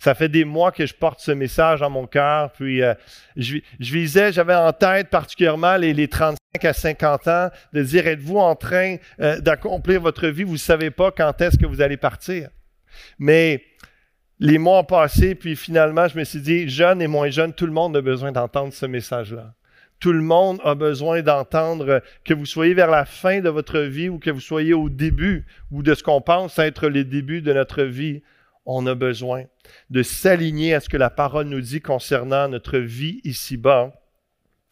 Ça fait des mois que je porte ce message en mon cœur. Puis euh, je, visais, j'avais en tête particulièrement les, les, 35 à 50 ans, de dire êtes-vous en train euh, d'accomplir votre vie? Vous ne savez pas quand est-ce que vous allez partir. Mais les mois ont passé, puis finalement, je me suis dit, jeune et moins jeune, tout le monde a besoin d'entendre ce message-là. Tout le monde a besoin d'entendre que vous soyez vers la fin de votre vie ou que vous soyez au début ou de ce qu'on pense être les débuts de notre vie. On a besoin de s'aligner à ce que la parole nous dit concernant notre vie ici-bas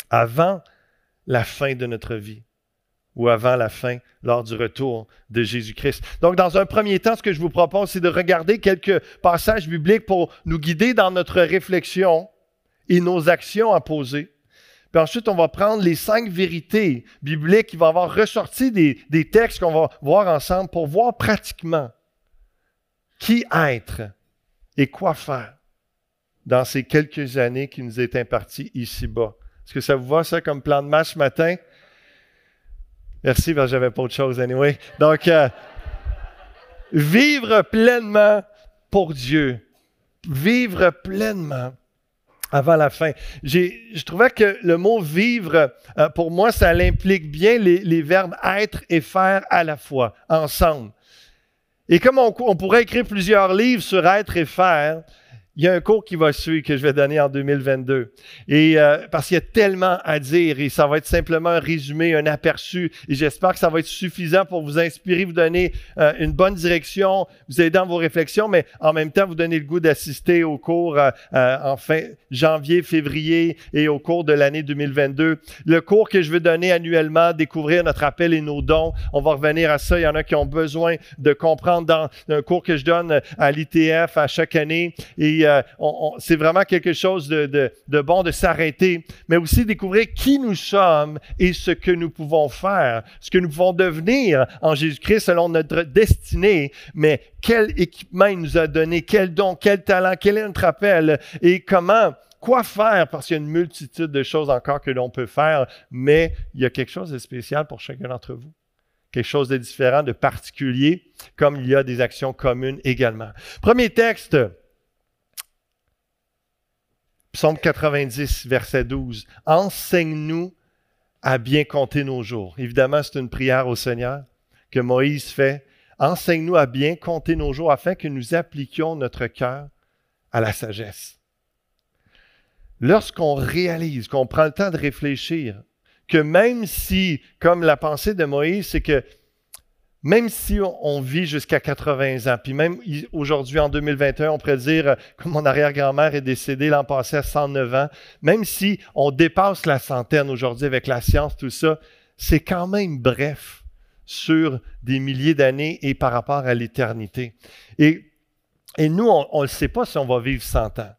avant la fin de notre vie ou avant la fin, lors du retour de Jésus-Christ. Donc, dans un premier temps, ce que je vous propose, c'est de regarder quelques passages bibliques pour nous guider dans notre réflexion et nos actions à poser. Puis ensuite, on va prendre les cinq vérités bibliques qui vont avoir ressorti des, des textes qu'on va voir ensemble pour voir pratiquement qui être et quoi faire dans ces quelques années qui nous est imparties ici-bas? Est-ce que ça vous va, ça, comme plan de match ce matin? Merci, parce que j'avais pas autre chose, anyway. Donc, euh, vivre pleinement pour Dieu. Vivre pleinement avant la fin. Je trouvais que le mot vivre, euh, pour moi, ça implique bien les, verbes être et faire à la fois, ensemble. Et comme on, pourrait écrire plusieurs livres sur être et faire, il y a un cours qui va suivre que je vais donner en 2022. Et euh, parce qu'il y a tellement à dire et ça va être simplement un résumé, un aperçu. Et j'espère que ça va être suffisant pour vous inspirer, vous donner euh, une bonne direction, vous aider dans vos réflexions, mais en même temps vous donner le goût d'assister au cours euh, en fin janvier, février et au cours de l'année 2022. Le cours que je veux donner annuellement, découvrir notre appel et nos dons. On va revenir à ça. Il y en a qui ont besoin de comprendre dans un cours que je donne à l'ITF à chaque année. Et euh, c'est vraiment quelque chose de, bon de s'arrêter, mais aussi découvrir qui nous sommes et ce que nous pouvons faire, ce que nous pouvons devenir en Jésus-Christ selon notre destinée, mais quel équipement il nous a donné, quel don, quel talent, quel est notre appel et comment quoi faire parce qu'il y a une multitude de choses encore que l'on peut faire, mais il y a quelque chose de spécial pour chacun d'entre vous. Quelque chose de différent, de particulier, comme il y a des actions communes également. Premier texte, Psaume 90, verset 12. Enseigne-nous à bien compter nos jours. Évidemment, c'est une prière au Seigneur que Moïse fait. Enseigne-nous à bien compter nos jours afin que nous appliquions notre cœur à la sagesse. Lorsqu'on réalise, qu'on prend le temps de réfléchir, que même si, comme la pensée de Moïse, c'est que même si on, vit jusqu'à 80 ans, puis même aujourd'hui en 2021, on pourrait dire, comme mon arrière-grand-mère est décédée l'an passé à 109 ans, même si on dépasse la centaine aujourd'hui avec la science, tout ça, c'est quand même bref sur des milliers d'années et par rapport à l'éternité. Et, et nous, on ne sait pas si on va vivre 100 ans.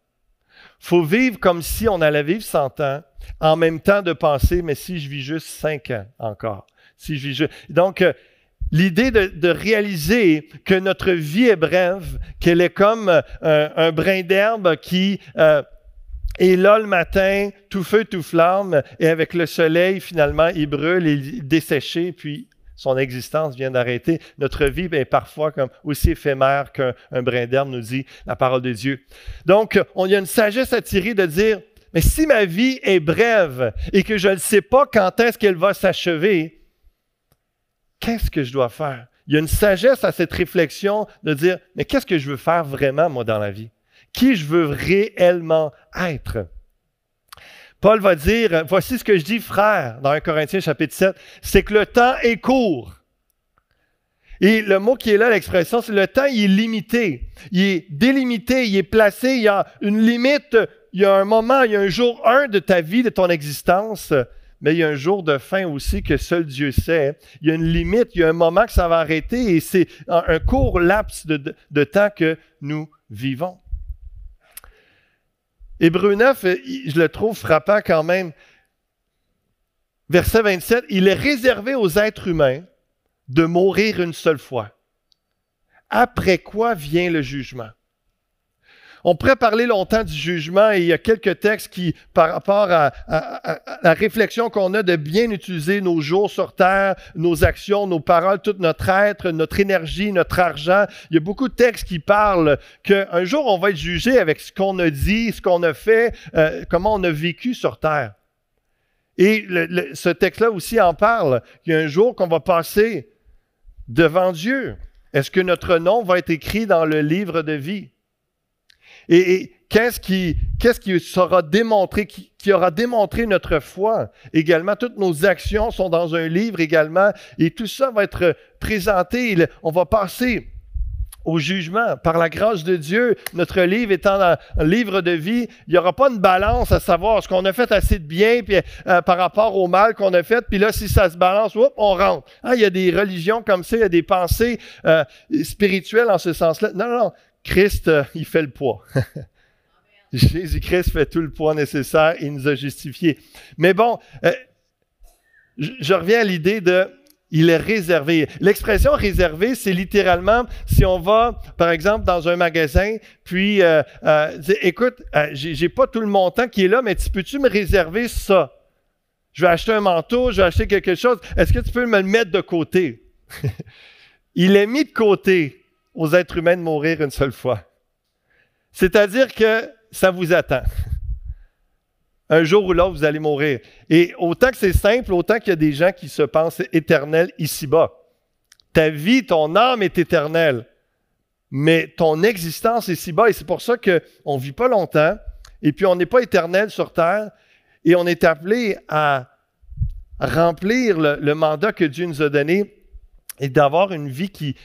faut vivre comme si on allait vivre 100 ans, en même temps de penser, mais si je vis juste 5 ans encore. Si je vis juste... Donc, euh, L'idée de, réaliser que notre vie est brève, qu'elle est comme euh, un, brin d'herbe qui euh, est là le matin, tout feu, tout flamme, et avec le soleil, finalement, il brûle, il est desséché, puis son existence vient d'arrêter. Notre vie est parfois comme aussi éphémère qu'un brin d'herbe, nous dit la parole de Dieu. Donc, on y a une sagesse à tirer de dire, mais si ma vie est brève et que je ne sais pas quand est-ce qu'elle va s'achever, qu'est-ce que je dois faire? Il y a une sagesse à cette réflexion de dire, mais qu'est-ce que je veux faire vraiment, moi, dans la vie? Qui je veux réellement être? Paul va dire, voici ce que je dis, frère, dans 1 Corinthiens chapitre 7, c'est que le temps est court. Et le mot qui est là, l'expression, c'est le temps, il est limité. Il est délimité, il est placé, il y a une limite, il y a un moment, il y a un jour un de ta vie, de ton existence, mais il y a un jour de fin aussi que seul Dieu sait. Il y a une limite, il y a un moment que ça va arrêter et c'est un court laps de, temps que nous vivons. Hébreu 9, je le trouve frappant quand même. Verset 27, il est réservé aux êtres humains de mourir une seule fois. Après quoi vient le jugement? On pourrait parler longtemps du jugement et il y a quelques textes qui, par rapport à, la réflexion qu'on a de bien utiliser nos jours sur terre, nos actions, nos paroles, tout notre être, notre énergie, notre argent, il y a beaucoup de textes qui parlent qu'un jour on va être jugé avec ce qu'on a dit, ce qu'on a fait, euh, comment on a vécu sur terre. Et ce texte-là aussi en parle, qu'il y a un jour qu'on va passer devant Dieu. Est-ce que notre nom va être écrit dans le livre de vie? Et, qu'est-ce qui, sera démontré, qui, aura démontré notre foi? Également? Toutes nos actions sont dans un livre également, et tout ça va être présenté. On va passer au jugement. Par la grâce de Dieu, notre livre étant un livre de vie, il n'y aura pas une balance à savoir ce qu'on a fait assez de bien puis, euh, par rapport au mal qu'on a fait. Puis là, si ça se balance, on rentre. Ah, il y a des religions comme ça, il y a des pensées euh, spirituelles en ce sens-là. Non, non, non. Christ, euh, il fait le poids. Jésus-Christ fait tout le poids nécessaire, il nous a justifiés. Mais bon, je reviens à l'idée de il est réservé. L'expression réservé, c'est littéralement si on va, par exemple, dans un magasin, puis euh, euh, écoute, euh, j'ai pas tout le montant qui est là, mais tu peux-tu me réserver ça? Je vais acheter un manteau, je vais acheter quelque chose. Est-ce que tu peux me le mettre de côté? il est mis de côté aux êtres humains de mourir une seule fois. C'est-à-dire que ça vous attend un jour ou l'autre, vous allez mourir. Et autant que c'est simple, autant qu'il y a des gens qui se pensent éternels ici-bas. Ta vie, ton âme est éternelle, mais ton existence est ici-bas. Et c'est pour ça qu'on ne vit pas longtemps, et puis on n'est pas éternel sur terre, et on est appelé à remplir le mandat que Dieu nous a donné et d'avoir une vie qui,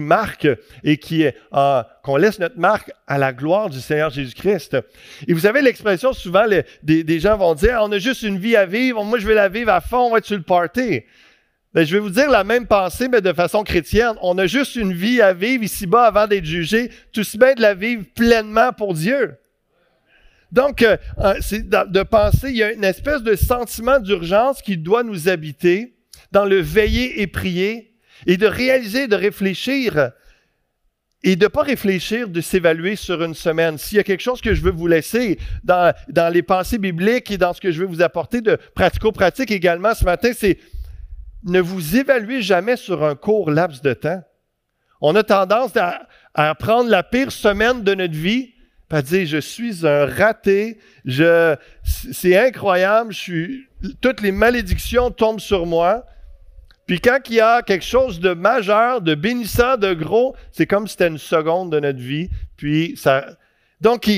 marque et qui euh, qu'on laisse notre marque à la gloire du Seigneur Jésus-Christ. Et vous avez l'expression souvent, des, gens vont dire, on a juste une vie à vivre, moi je vais la vivre à fond, on va être sur le party. Ben, je vais vous dire la même pensée, mais de façon chrétienne. On a juste une vie à vivre ici-bas avant d'être jugé, tout se bien de la vivre pleinement pour Dieu. Donc, euh, euh, de penser, il y a une espèce de sentiment d'urgence qui doit nous habiter dans le veiller et prier et de réaliser, de réfléchir et de ne pas réfléchir, de s'évaluer sur une semaine. S'il y a quelque chose que je veux vous laisser dans, les pensées bibliques et dans ce que je veux vous apporter de pratico-pratique également ce matin, c'est ne vous évaluez jamais sur un court laps de temps. On a tendance à, à prendre la pire semaine de notre vie, à dire je suis un raté, je, c'est incroyable, je suis, toutes les malédictions tombent sur moi. Puis quand il y a quelque chose de majeur, de bénissant, de gros, c'est comme si c'était une seconde de notre vie. Puis ça. Donc,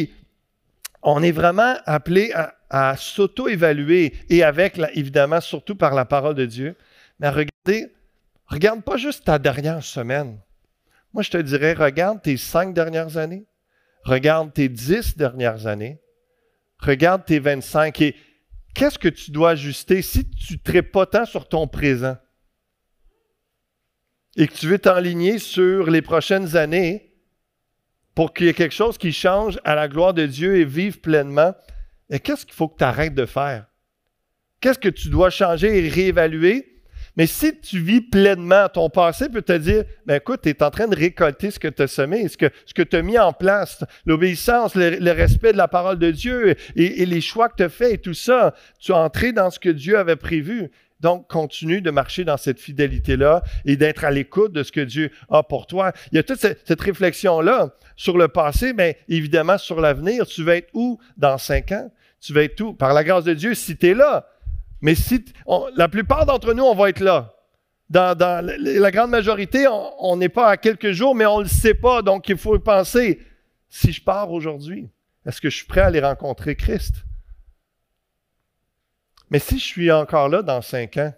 on est vraiment appelé à, s'auto-évaluer et avec, évidemment, surtout par la parole de Dieu. Mais regardez, regarde pas juste ta dernière semaine. Moi, je te dirais, regarde tes cinq dernières années. Regarde tes dix dernières années. Regarde tes 25. Et qu'est-ce que tu dois ajuster si tu ne pas tant sur ton présent? Et que tu veux t'enligner sur les prochaines années pour qu'il y ait quelque chose qui change à la gloire de Dieu et vive pleinement, qu'est-ce qu'il faut que tu arrêtes de faire? Qu'est-ce que tu dois changer et réévaluer? Mais si tu vis pleinement, ton passé peut te dire, ben écoute, tu es en train de récolter ce que tu as semé, ce que, tu as mis en place, l'obéissance, le, respect de la parole de Dieu et, les choix que tu as faits et tout ça. Tu as entré dans ce que Dieu avait prévu. Donc, continue de marcher dans cette fidélité-là et d'être à l'écoute de ce que Dieu a pour toi. Il y a toute cette, réflexion-là sur le passé, mais évidemment sur l'avenir. Tu vas être où dans cinq ans? Tu vas être où? Par la grâce de Dieu, si tu es là. Mais si la plupart d'entre nous, on va être là. La grande majorité, on n'est pas à quelques jours, mais on ne le sait pas. Donc, il faut penser, si je pars aujourd'hui, est-ce que je suis prêt à aller rencontrer Christ? Mais si je suis encore là dans cinq ans,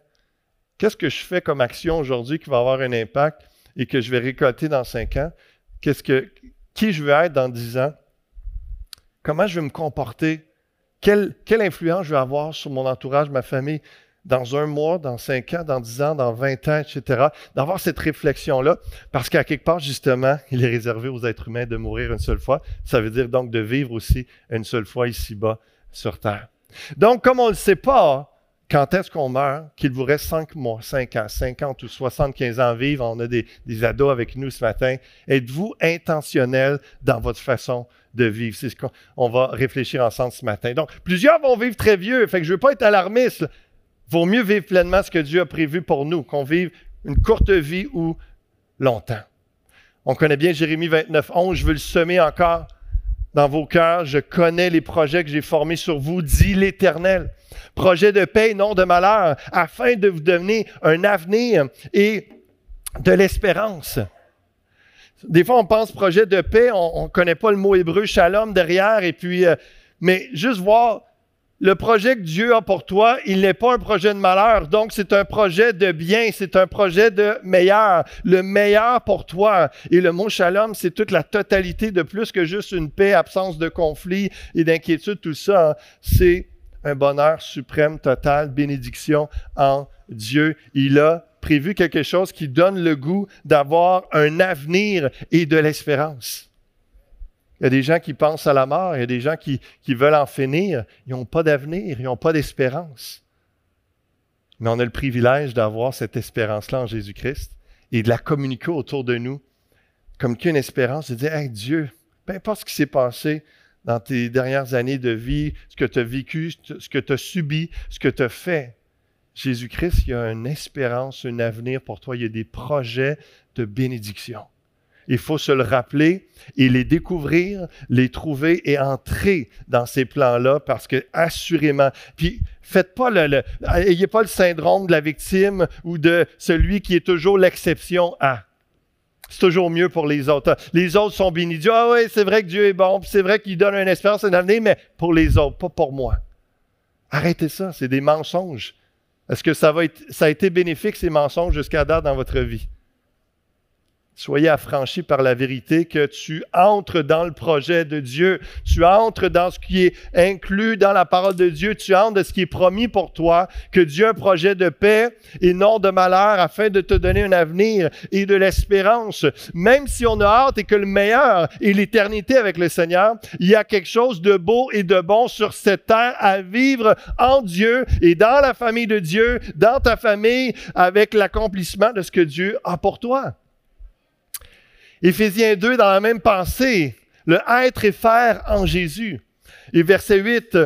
qu'est-ce que je fais comme action aujourd'hui qui va avoir un impact et que je vais récolter dans cinq ans? Qui je veux être dans dix ans? Comment je vais me comporter? Quelle, quelle influence je vais avoir sur mon entourage, ma famille, dans un mois, dans cinq ans, dans dix ans, dans vingt ans, etc. D'avoir cette réflexion-là, parce qu'à quelque part, justement, il est réservé aux êtres humains de mourir une seule fois. Ça veut dire donc de vivre aussi une seule fois ici-bas sur Terre. Donc, comme on ne le sait pas, quand est-ce qu'on meurt, qu'il vous reste 5 mois, 5 ans, 50 ou 75 ans à vivre, on a des, ados avec nous ce matin, êtes-vous intentionnel dans votre façon de vivre? C'est ce qu'on va réfléchir ensemble ce matin. Donc, plusieurs vont vivre très vieux, fait que je ne veux pas être alarmiste. Vaut mieux vivre pleinement ce que Dieu a prévu pour nous, qu'on vive une courte vie ou longtemps. On connaît bien Jérémie 29, 11, je veux le semer encore dans vos cœurs, je connais les projets que j'ai formés sur vous, dit l'Éternel. Projet de paix, non de malheur, afin de vous donner un avenir et de l'espérance. Des fois, on pense projet de paix, on ne connaît pas le mot hébreu shalom derrière, et puis, euh, mais juste voir le projet que Dieu a pour toi, il n'est pas un projet de malheur, donc c'est un projet de bien, c'est un projet de meilleur, le meilleur pour toi. Et le mot shalom, c'est toute la totalité de plus que juste une paix, absence de conflit et d'inquiétude, tout ça. C'est un bonheur suprême, total, bénédiction en Dieu. Il a prévu quelque chose qui donne le goût d'avoir un avenir et de l'espérance. Il y a des gens qui pensent à la mort, il y a des gens qui, veulent en finir. Ils n'ont pas d'avenir, ils n'ont pas d'espérance. Mais on a le privilège d'avoir cette espérance-là en Jésus-Christ et de la communiquer autour de nous comme qu'une espérance, de dire, hey, Dieu, peu importe ce qui s'est passé dans tes dernières années de vie, ce que tu as vécu, ce que tu as subi, ce que tu as fait, Jésus-Christ, il y a une espérance, un avenir pour toi, il y a des projets de bénédiction. Il faut se le rappeler et les découvrir, les trouver et entrer dans ces plans-là parce que assurément, puis faites pas le, ayez pas le syndrome de la victime ou de celui qui est toujours l'exception à. C'est toujours mieux pour les autres. Les autres sont bénis. Ah oui, c'est vrai que Dieu est bon, c'est vrai qu'il donne une espérance, un avenir, mais pour les autres, pas pour moi. Arrêtez ça, c'est des mensonges. Est-ce que ça, ça a été bénéfique, ces mensonges, jusqu'à date dans votre vie? Soyez affranchis par la vérité que tu entres dans le projet de Dieu. Tu entres dans ce qui est inclus dans la parole de Dieu. Tu entres dans ce qui est promis pour toi, que Dieu a un projet de paix et non de malheur afin de te donner un avenir et de l'espérance. Même si on a hâte et que le meilleur est l'éternité avec le Seigneur, il y a quelque chose de beau et de bon sur cette terre à vivre en Dieu et dans la famille de Dieu, dans ta famille, avec l'accomplissement de ce que Dieu a pour toi. Éphésiens 2, dans la même pensée, le être et faire en Jésus. Et verset 8,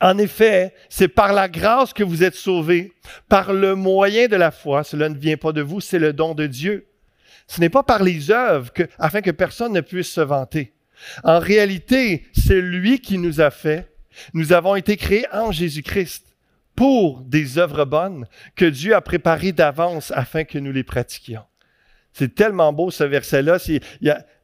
en effet, c'est par la grâce que vous êtes sauvés, par le moyen de la foi. Cela ne vient pas de vous, c'est le don de Dieu. Ce n'est pas par les œuvres que, afin que personne ne puisse se vanter. En réalité, c'est lui qui nous a fait. Nous avons été créés en Jésus-Christ pour des œuvres bonnes que Dieu a préparées d'avance afin que nous les pratiquions. C'est tellement beau ce verset-là.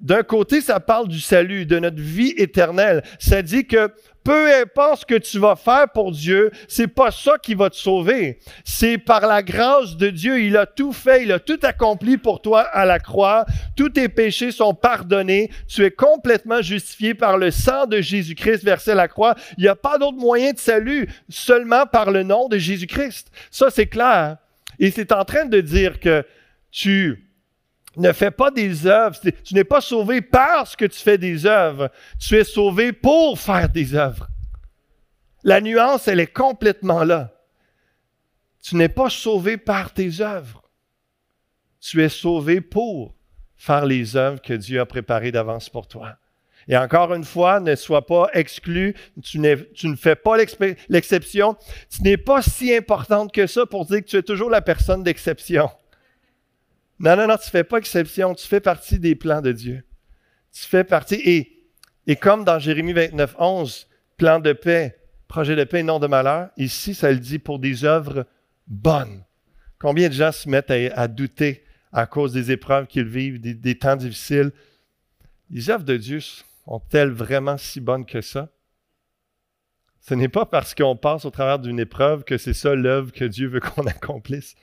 D'un côté, ça parle du salut, de notre vie éternelle. Ça dit que peu importe ce que tu vas faire pour Dieu, c'est pas ça qui va te sauver. C'est par la grâce de Dieu. Il a tout fait, il a tout accompli pour toi à la croix. Tous tes péchés sont pardonnés. Tu es complètement justifié par le sang de Jésus-Christ versé à la croix. Il n'y a pas d'autre moyen de salut, seulement par le nom de Jésus-Christ. Ça, c'est clair. Et c'est en train de dire que tu ne fais pas des œuvres. Tu n'es pas sauvé parce que tu fais des œuvres. Tu es sauvé pour faire des œuvres. La nuance, elle est complètement là. Tu n'es pas sauvé par tes œuvres. Tu es sauvé pour faire les œuvres que Dieu a préparées d'avance pour toi. Et encore une fois, ne sois pas exclu, tu, ne fais pas l'exception. Tu n'es pas si importante que ça pour dire que tu es toujours la personne d'exception. Non, non, non, tu ne fais pas exception. Tu fais partie des plans de Dieu. Tu fais partie. Et, et comme dans Jérémie 29, 11, plan de paix, projet de paix, non de malheur, ici, ça le dit pour des œuvres bonnes. Combien de gens se mettent à, douter à cause des épreuves qu'ils vivent, des, des temps difficiles? Les œuvres de Dieu sont-elles vraiment si bonnes que ça? Ce n'est pas parce qu'on passe au travers d'une épreuve que c'est ça l'œuvre que Dieu veut qu'on accomplisse.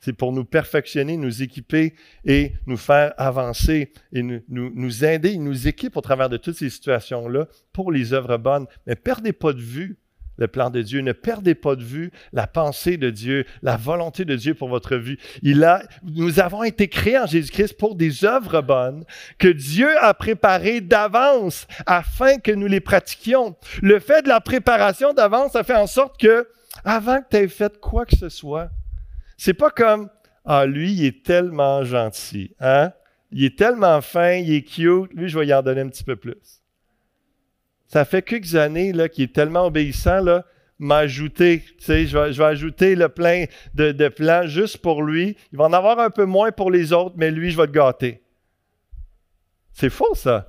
C'est pour nous perfectionner, nous équiper et nous faire avancer et nous, aider. Il nous équipe au travers de toutes ces situations-là pour les œuvres bonnes. Mais perdez pas de vue le plan de Dieu. Ne perdez pas de vue la pensée de Dieu, la volonté de Dieu pour votre vie. Il a, nous avons été créés en Jésus-Christ pour des œuvres bonnes que Dieu a préparées d'avance afin que nous les pratiquions. Le fait de la préparation d'avance, ça fait en sorte que, avant que tu aies fait quoi que ce soit, c'est pas comme, ah, lui, il est tellement gentil, hein? Il est tellement fin, il est cute, lui, je vais y en donner un petit peu plus ça fait quelques années qu'il est tellement obéissant, là, m'a ajouté, tu sais, je vais, ajouter le plein de, de, plans juste pour lui. Il va en avoir un peu moins pour les autres, mais lui, je vais te gâter. C'est faux, ça.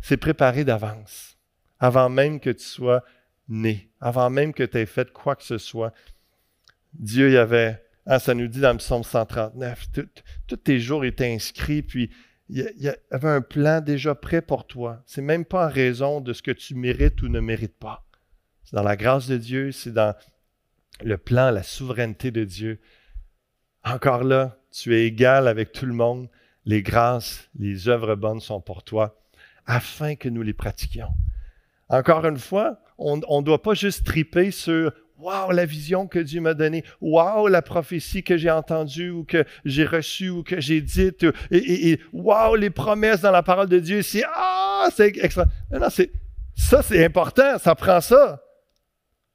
C'est préparé d'avance, avant même que tu sois né, avant même que tu aies fait quoi que ce soit. Dieu y avait, hein, ça nous dit dans le psaume 139, tous tes jours étaient inscrits, puis il y, avait un plan déjà prêt pour toi. C'est même pas en raison de ce que tu mérites ou ne mérites pas. C'est dans la grâce de Dieu, c'est dans le plan, la souveraineté de Dieu. Encore là, tu es égal avec tout le monde. Les grâces, les œuvres bonnes sont pour toi, afin que nous les pratiquions. Encore une fois, on ne doit pas juste triper sur Wow, la vision que Dieu m'a donnée. Wow, la prophétie que j'ai entendue ou que j'ai reçue ou que j'ai dite. Et, wow, les promesses dans la parole de Dieu. C'est ah, c'est extra. Non, non, c'est ça, c'est important. Ça prend ça.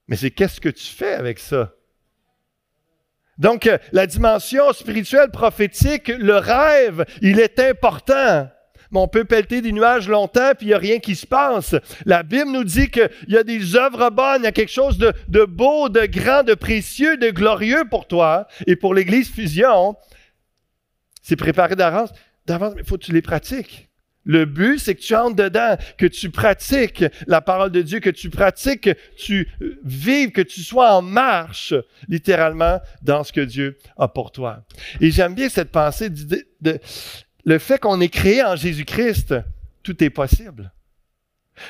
Mais c'est qu'est-ce que tu fais avec ça? Donc, euh, la dimension spirituelle prophétique, le rêve, il est important mais on peut pelleter des nuages longtemps, puis il n'y a rien qui se passe. La Bible nous dit qu'il y a des œuvres bonnes, il y a quelque chose de, beau, de grand, de précieux, de glorieux pour toi et pour l'Église Fusion. C'est préparé d'avance, d'avance, mais il faut que tu les pratiques. Le but, c'est que tu entres dedans, que tu pratiques la parole de Dieu, que tu pratiques, que tu vives, que tu sois en marche, littéralement, dans ce que Dieu a pour toi. Et j'aime bien cette pensée de le fait qu'on est créé en Jésus-Christ, tout est possible.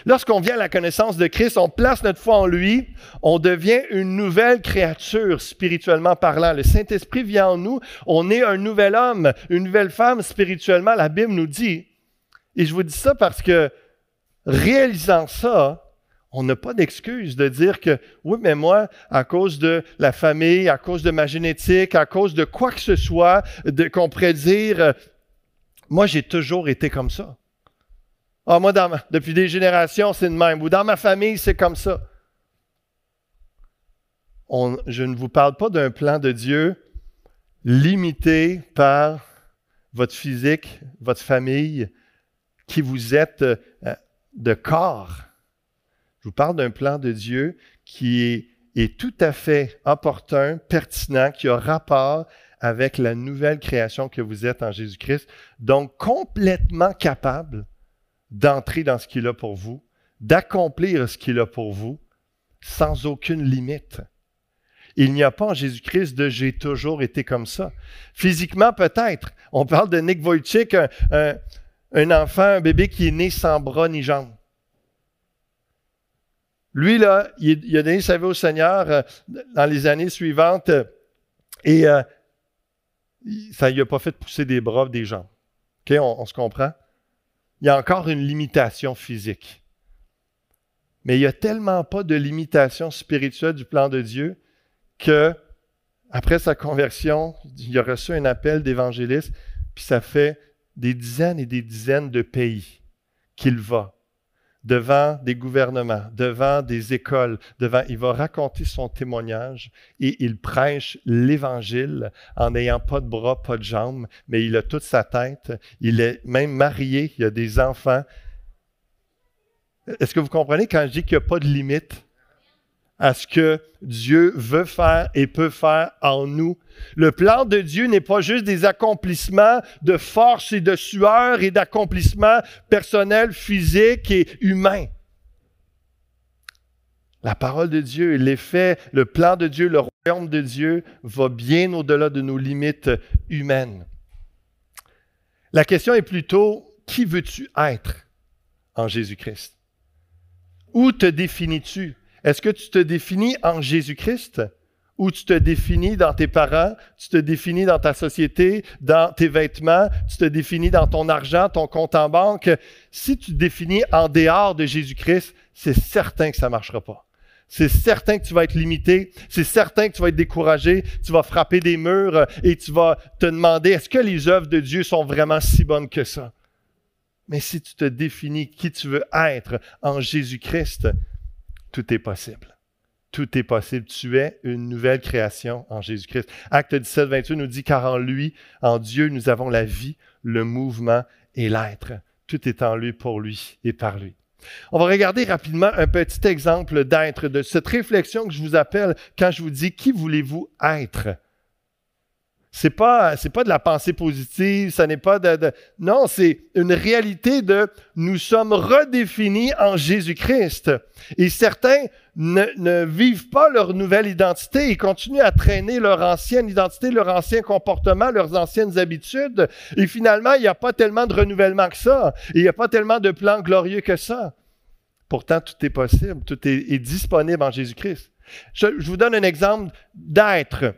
Lorsqu'on vient à la connaissance de Christ, on place notre foi en lui, on devient une nouvelle créature spirituellement parlant. Le Saint-Esprit vient en nous, on est un nouvel homme, une nouvelle femme spirituellement, la Bible nous dit. Et je vous dis ça parce que réalisant ça, on n'a pas d'excuse de dire que oui, mais moi, à cause de la famille, à cause de ma génétique, à cause de quoi que ce soit, qu'on pourrait dire, moi, j'ai toujours été comme ça. Ah, moi, depuis des générations, c'est de même. Ou dans ma famille, c'est comme ça. je ne vous parle pas d'un plan de Dieu limité par votre physique, votre famille, qui vous êtes euh, de corps. Je vous parle d'un plan de Dieu qui est, est tout à fait opportun, pertinent, qui a rapport avec la nouvelle création que vous êtes en Jésus-Christ, donc complètement capable d'entrer dans ce qu'il a pour vous, d'accomplir ce qu'il a pour vous, sans aucune limite. Il n'y a pas en Jésus-Christ de j'ai toujours été comme ça. Physiquement, peut-être. On parle de Nick Wojcik, un, enfant, un bébé qui est né sans bras ni jambes. Lui, là, il, a donné sa vie au Seigneur euh, dans les années suivantes et euh, ça ne a pas fait pousser des bras, des jambes. OK, on, se comprend? Il y a encore une limitation physique. Mais il n'y a tellement pas de limitation spirituelle du plan de Dieu que, après sa conversion, il a reçu un appel d'évangéliste, puis ça fait des dizaines et des dizaines de pays qu'il va devant des gouvernements, devant des écoles, devant, il va raconter son témoignage et il prêche l'évangile en n'ayant pas de bras, pas de jambes, mais il a toute sa tête. Il est même marié, il a des enfants. Est-ce que vous comprenez quand je dis qu'il n'y a pas de limite? À ce que Dieu veut faire et peut faire en nous. Le plan de Dieu n'est pas juste des accomplissements de force et de sueur et d'accomplissements personnels, physiques et humains. La parole de Dieu et l'effet, le plan de Dieu, le royaume de Dieu va bien au-delà de nos limites humaines. La question est plutôt, qui veux-tu être en Jésus-Christ? Où te définis-tu? Est-ce que tu te définis en Jésus-Christ ou tu te définis dans tes parents, tu te définis dans ta société, dans tes vêtements, tu te définis dans ton argent, ton compte en banque? Si tu te définis en dehors de Jésus-Christ, c'est certain que ça ne marchera pas. c'est certain que tu vas être limité, c'est certain que tu vas être découragé, tu vas frapper des murs euh, et tu vas te demander est-ce que les œuvres de Dieu sont vraiment si bonnes que ça? Mais si tu te définis qui tu veux être en Jésus-Christ, tout est possible. Tout est possible. Tu es une nouvelle création en Jésus-Christ. Acte 17, 28 nous dit, car en lui, en Dieu, nous avons la vie, le mouvement et l'être. Tout est en lui, pour lui et par lui. On va regarder rapidement un petit exemple d'être, de cette réflexion que je vous appelle quand je vous dis qui voulez-vous être? C'est pas, c'est pas de la pensée positive, ça n'est pas de, non, c'est une réalité de nous sommes redéfinis en Jésus-Christ. Et certains ne, vivent pas leur nouvelle identité, ils continuent à traîner leur ancienne identité, leur ancien comportement, leurs anciennes habitudes. Et finalement, il n'y a pas tellement de renouvellement que ça. Il n'y a pas tellement de plans glorieux que ça. Pourtant, tout est possible, tout est, disponible en Jésus-Christ. Je vous donne un exemple d'être.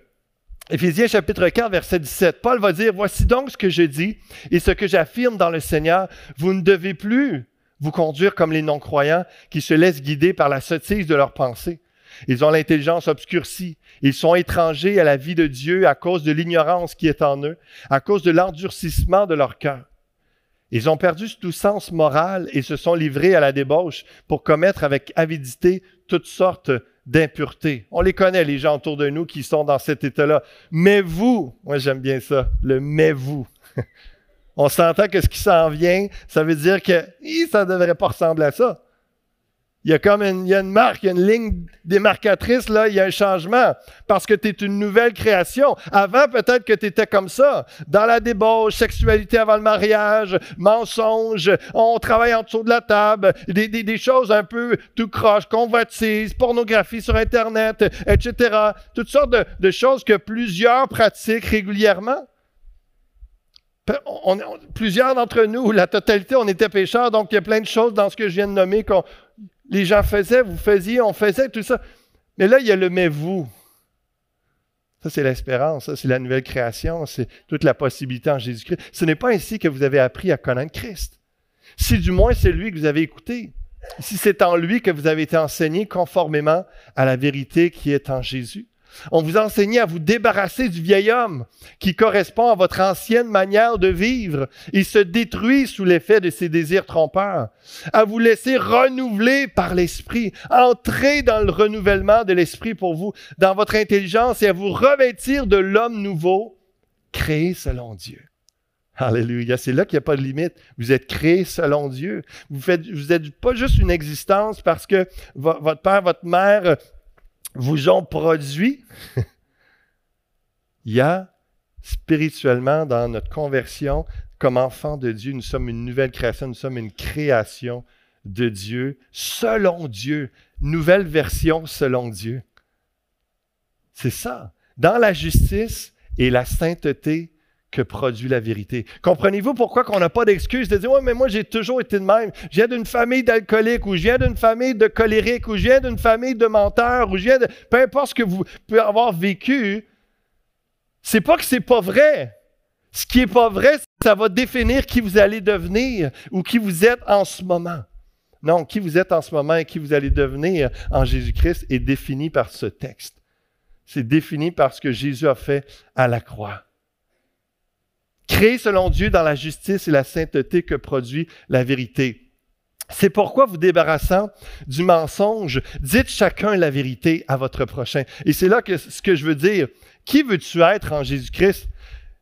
Éphésiens chapitre 4, verset 17. Paul va dire, Voici donc ce que je dis et ce que j'affirme dans le Seigneur. Vous ne devez plus vous conduire comme les non-croyants qui se laissent guider par la sottise de leurs pensées. Ils ont l'intelligence obscurcie. Ils sont étrangers à la vie de Dieu à cause de l'ignorance qui est en eux, à cause de l'endurcissement de leur cœur. Ils ont perdu tout sens moral et se sont livrés à la débauche pour commettre avec avidité toutes sortes d'impureté. On les connaît, les gens autour de nous qui sont dans cet état-là. Mais vous, moi j'aime bien ça, le mais vous. On s'entend que ce qui s'en vient, ça veut dire que ça ne devrait pas ressembler à ça. Il y a comme une, il y a une marque, il y a une ligne démarcatrice, là, il y a un changement. Parce que tu es une nouvelle création. Avant, peut-être que tu étais comme ça. Dans la débauche, sexualité avant le mariage, mensonge, on travaille en dessous de la table, des, des, choses un peu tout croche, convoitise, pornographie sur Internet, etc. Toutes sortes de, choses que plusieurs pratiquent régulièrement. Plusieurs d'entre nous, la totalité, on était pécheurs, donc il y a plein de choses dans ce que je viens de nommer qu'on les gens faisaient, vous faisiez, on faisait, tout ça. Mais là, il y a le mais vous. Ça, c'est l'espérance, ça, c'est la nouvelle création, c'est toute la possibilité en Jésus-Christ. Ce n'est pas ainsi que vous avez appris à connaître Christ. Si du moins c'est lui que vous avez écouté, si c'est en lui que vous avez été enseigné conformément à la vérité qui est en Jésus. On vous enseignait à vous débarrasser du vieil homme qui correspond à votre ancienne manière de vivre et se détruit sous l'effet de ses désirs trompeurs, à vous laisser renouveler par l'esprit, entrer dans le renouvellement de l'esprit pour vous, dans votre intelligence et à vous revêtir de l'homme nouveau, créé selon Dieu. Alléluia. C'est là qu'il n'y a pas de limite. Vous êtes créé selon Dieu. Vous faites, vous n'êtes pas juste une existence parce que votre père, votre mère vous ont produit, il y a spirituellement dans notre conversion, comme enfant de Dieu, nous sommes une nouvelle création, nous sommes une création de Dieu, selon Dieu, nouvelle version selon Dieu. C'est ça. Dans la justice et la sainteté que produit la vérité. Comprenez-vous pourquoi qu'on n'a pas d'excuse de dire, ouais, mais moi j'ai toujours été de même. Je viens d'une famille d'alcooliques, ou je viens d'une famille de colériques, ou je viens d'une famille de menteurs, ou je viens de... Peu importe ce que vous pouvez avoir vécu, c'est pas que c'est pas vrai. Ce qui est pas vrai, ça va définir qui vous allez devenir ou qui vous êtes en ce moment. Non, qui vous êtes en ce moment et qui vous allez devenir en Jésus-Christ est défini par ce texte. C'est défini par ce que Jésus a fait à la croix créé selon Dieu dans la justice et la sainteté que produit la vérité. C'est pourquoi vous débarrassant du mensonge, dites chacun la vérité à votre prochain. Et c'est là que ce que je veux dire. Qui veux-tu être en Jésus-Christ?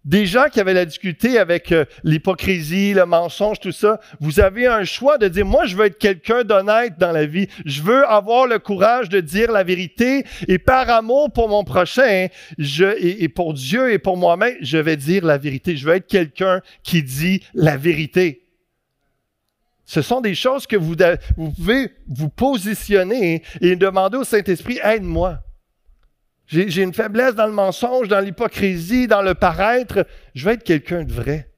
Des gens qui avaient la difficulté avec euh, l'hypocrisie, le mensonge, tout ça, vous avez un choix de dire, moi, je veux être quelqu'un d'honnête dans la vie. Je veux avoir le courage de dire la vérité et par amour pour mon prochain et, pour Dieu et pour moi-même, je vais dire la vérité. Je veux être quelqu'un qui dit la vérité. Ce sont des choses que vous, vous pouvez vous positionner et demander au Saint-Esprit, aide-moi. J'ai une faiblesse dans le mensonge, dans l'hypocrisie, dans le paraître. Je veux être quelqu'un de vrai.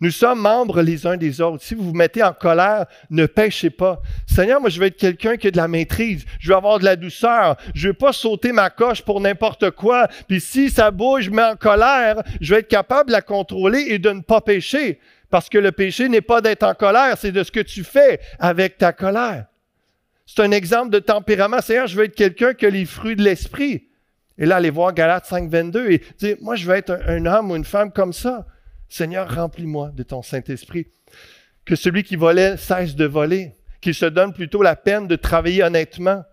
Nous sommes membres les uns des autres. Si vous vous mettez en colère, ne péchez pas. Seigneur, moi, je veux être quelqu'un qui a de la maîtrise. Je veux avoir de la douceur. Je veux pas sauter ma coche pour n'importe quoi. Puis si ça bouge, je mets en colère, je veux être capable de la contrôler et de ne pas pécher. Parce que le péché n'est pas d'être en colère, c'est de ce que tu fais avec ta colère. C'est un exemple de tempérament. Seigneur, je veux être quelqu'un qui a les fruits de l'esprit. Et là, aller voir Galates 5, 22 et dire, moi, je veux être un, homme ou une femme comme ça. Seigneur, remplis-moi de ton Saint-Esprit. Que celui qui volait cesse de voler, qu'il se donne plutôt la peine de travailler honnêtement.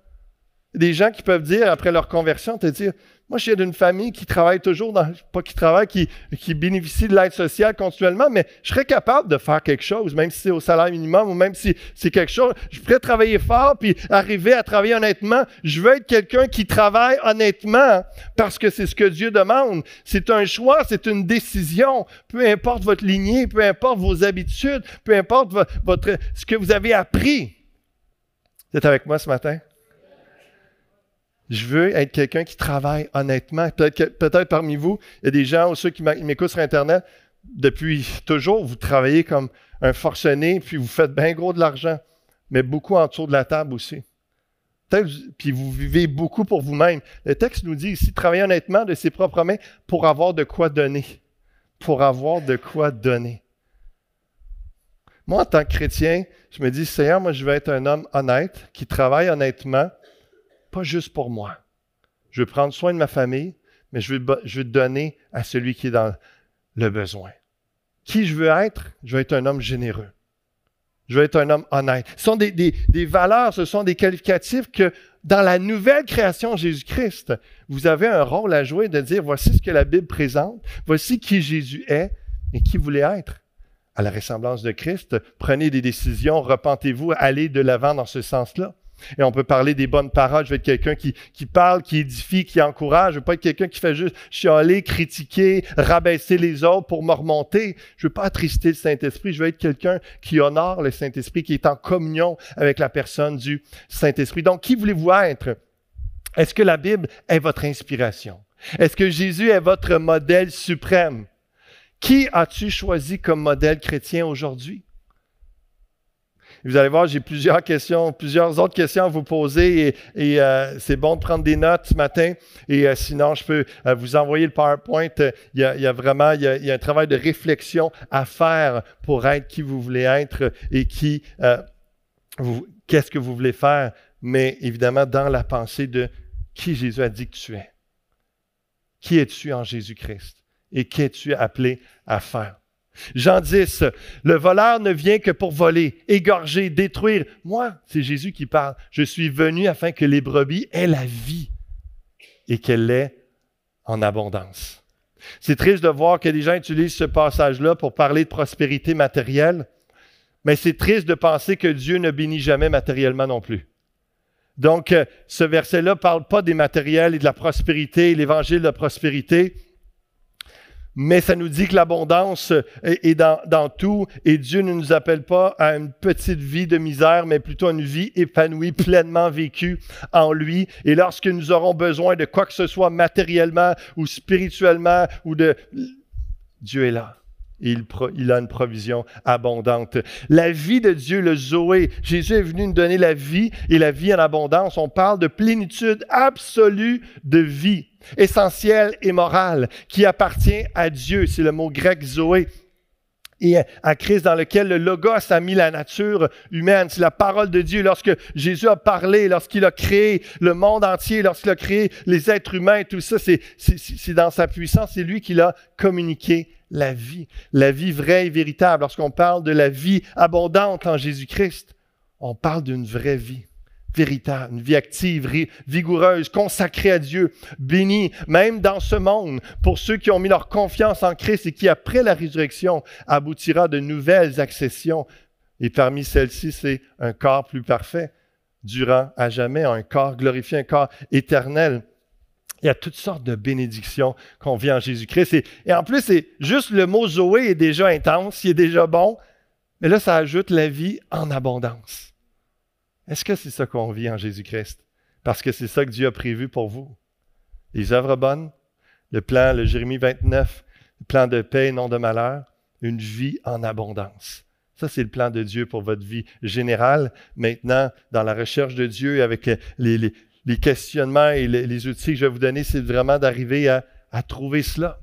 Des gens qui peuvent dire, après leur conversion, te dire, moi, je suis d'une famille qui travaille toujours, dans, pas qui travaille, qui, bénéficie de l'aide sociale continuellement, mais je serais capable de faire quelque chose, même si c'est au salaire minimum ou même si c'est quelque chose. Je pourrais travailler fort puis arriver à travailler honnêtement. Je veux être quelqu'un qui travaille honnêtement parce que c'est ce que Dieu demande. C'est un choix, c'est une décision. Peu importe votre lignée, peu importe vos habitudes, peu importe votre, ce que vous avez appris. Vous êtes avec moi ce matin? Je veux être quelqu'un qui travaille honnêtement. Peut-être peut parmi vous, il y a des gens ou ceux qui m'écoutent sur Internet, depuis toujours, vous travaillez comme un forcené, puis vous faites bien gros de l'argent, mais beaucoup en dessous de la table aussi. Puis vous vivez beaucoup pour vous-même. Le texte nous dit ici, travailler honnêtement de ses propres mains pour avoir de quoi donner. Pour avoir de quoi donner. Moi, en tant que chrétien, je me dis, Seigneur, moi, je veux être un homme honnête, qui travaille honnêtement, pas juste pour moi. Je veux prendre soin de ma famille, mais je veux, donner à celui qui est dans le besoin. Qui je veux être? Je veux être un homme généreux. Je veux être un homme honnête. Ce sont des, des valeurs, ce sont des qualificatifs que dans la nouvelle création Jésus-Christ, vous avez un rôle à jouer de dire voici ce que la Bible présente, voici qui Jésus est et qui voulait être. À la ressemblance de Christ, prenez des décisions, repentez-vous, allez de l'avant dans ce sens-là. Et on peut parler des bonnes paroles. Je veux être quelqu'un qui, qui parle, qui édifie, qui encourage. Je veux pas être quelqu'un qui fait juste chialer, critiquer, rabaisser les autres pour me remonter. Je veux pas attrister le Saint-Esprit. Je veux être quelqu'un qui honore le Saint-Esprit, qui est en communion avec la personne du Saint-Esprit. Donc, qui voulez-vous être? Est-ce que la Bible est votre inspiration? Est-ce que Jésus est votre modèle suprême? Qui as-tu choisi comme modèle chrétien aujourd'hui? Vous allez voir, j'ai plusieurs questions, plusieurs autres questions à vous poser et, euh, c'est bon de prendre des notes ce matin. Et euh, sinon, je peux euh, vous envoyer le PowerPoint. Il y a, vraiment il y a, un travail de réflexion à faire pour être qui vous voulez être et qui qu'est-ce que vous voulez faire. Mais évidemment, dans la pensée de qui Jésus a dit que tu es. Qui es-tu en Jésus-Christ? Et qu'es-tu appelé à faire? Jean 10, le voleur ne vient que pour voler, égorger, détruire. Moi, c'est Jésus qui parle. Je suis venu afin que les brebis aient la vie et qu'elle l'ait en abondance. C'est triste de voir que des gens utilisent ce passage-là pour parler de prospérité matérielle, mais c'est triste de penser que Dieu ne bénit jamais matériellement non plus. Donc, euh, ce verset-là ne parle pas des matériels et de la prospérité, l'évangile de la prospérité, mais ça nous dit que l'abondance est, dans, dans, tout et Dieu ne nous appelle pas à une petite vie de misère, mais plutôt à une vie épanouie, pleinement vécue en lui. Et lorsque nous aurons besoin de quoi que ce soit matériellement ou spirituellement ou de... Dieu est là. Il, il, a une provision abondante. La vie de Dieu, le Zoé, Jésus est venu nous donner la vie et la vie en abondance. On parle de plénitude absolue de vie essentiel et moral qui appartient à Dieu. C'est le mot grec Zoé et à Christ dans lequel le Logos a mis la nature humaine. C'est la parole de Dieu. Lorsque Jésus a parlé, lorsqu'il a créé le monde entier, lorsqu'il a créé les êtres humains, tout ça, c'est, c'est dans sa puissance. C'est lui qui l'a communiqué la vie. La vie vraie et véritable. Lorsqu'on parle de la vie abondante en Jésus-Christ, on parle d'une vraie vie véritable, une vie active, vigoureuse, consacrée à Dieu, bénie, même dans ce monde, pour ceux qui ont mis leur confiance en Christ et qui, après la résurrection, aboutira de nouvelles accessions. Et parmi celles-ci, c'est un corps plus parfait, durant à jamais, un corps glorifié, un corps éternel. Il y a toutes sortes de bénédictions qu'on vit en Jésus-Christ. Et, et, en plus, c'est juste le mot Zoé est déjà intense, il est déjà bon, mais là, ça ajoute la vie en abondance. Est-ce que c'est ça qu'on vit en Jésus-Christ? Parce que c'est ça que Dieu a prévu pour vous. Les œuvres bonnes, le plan, le Jérémie 29, le plan de paix, non de malheur, une vie en abondance. Ça, c'est le plan de Dieu pour votre vie générale. Maintenant, dans la recherche de Dieu, avec les, questionnements et les, outils que je vais vous donner, c'est vraiment d'arriver à, à trouver cela.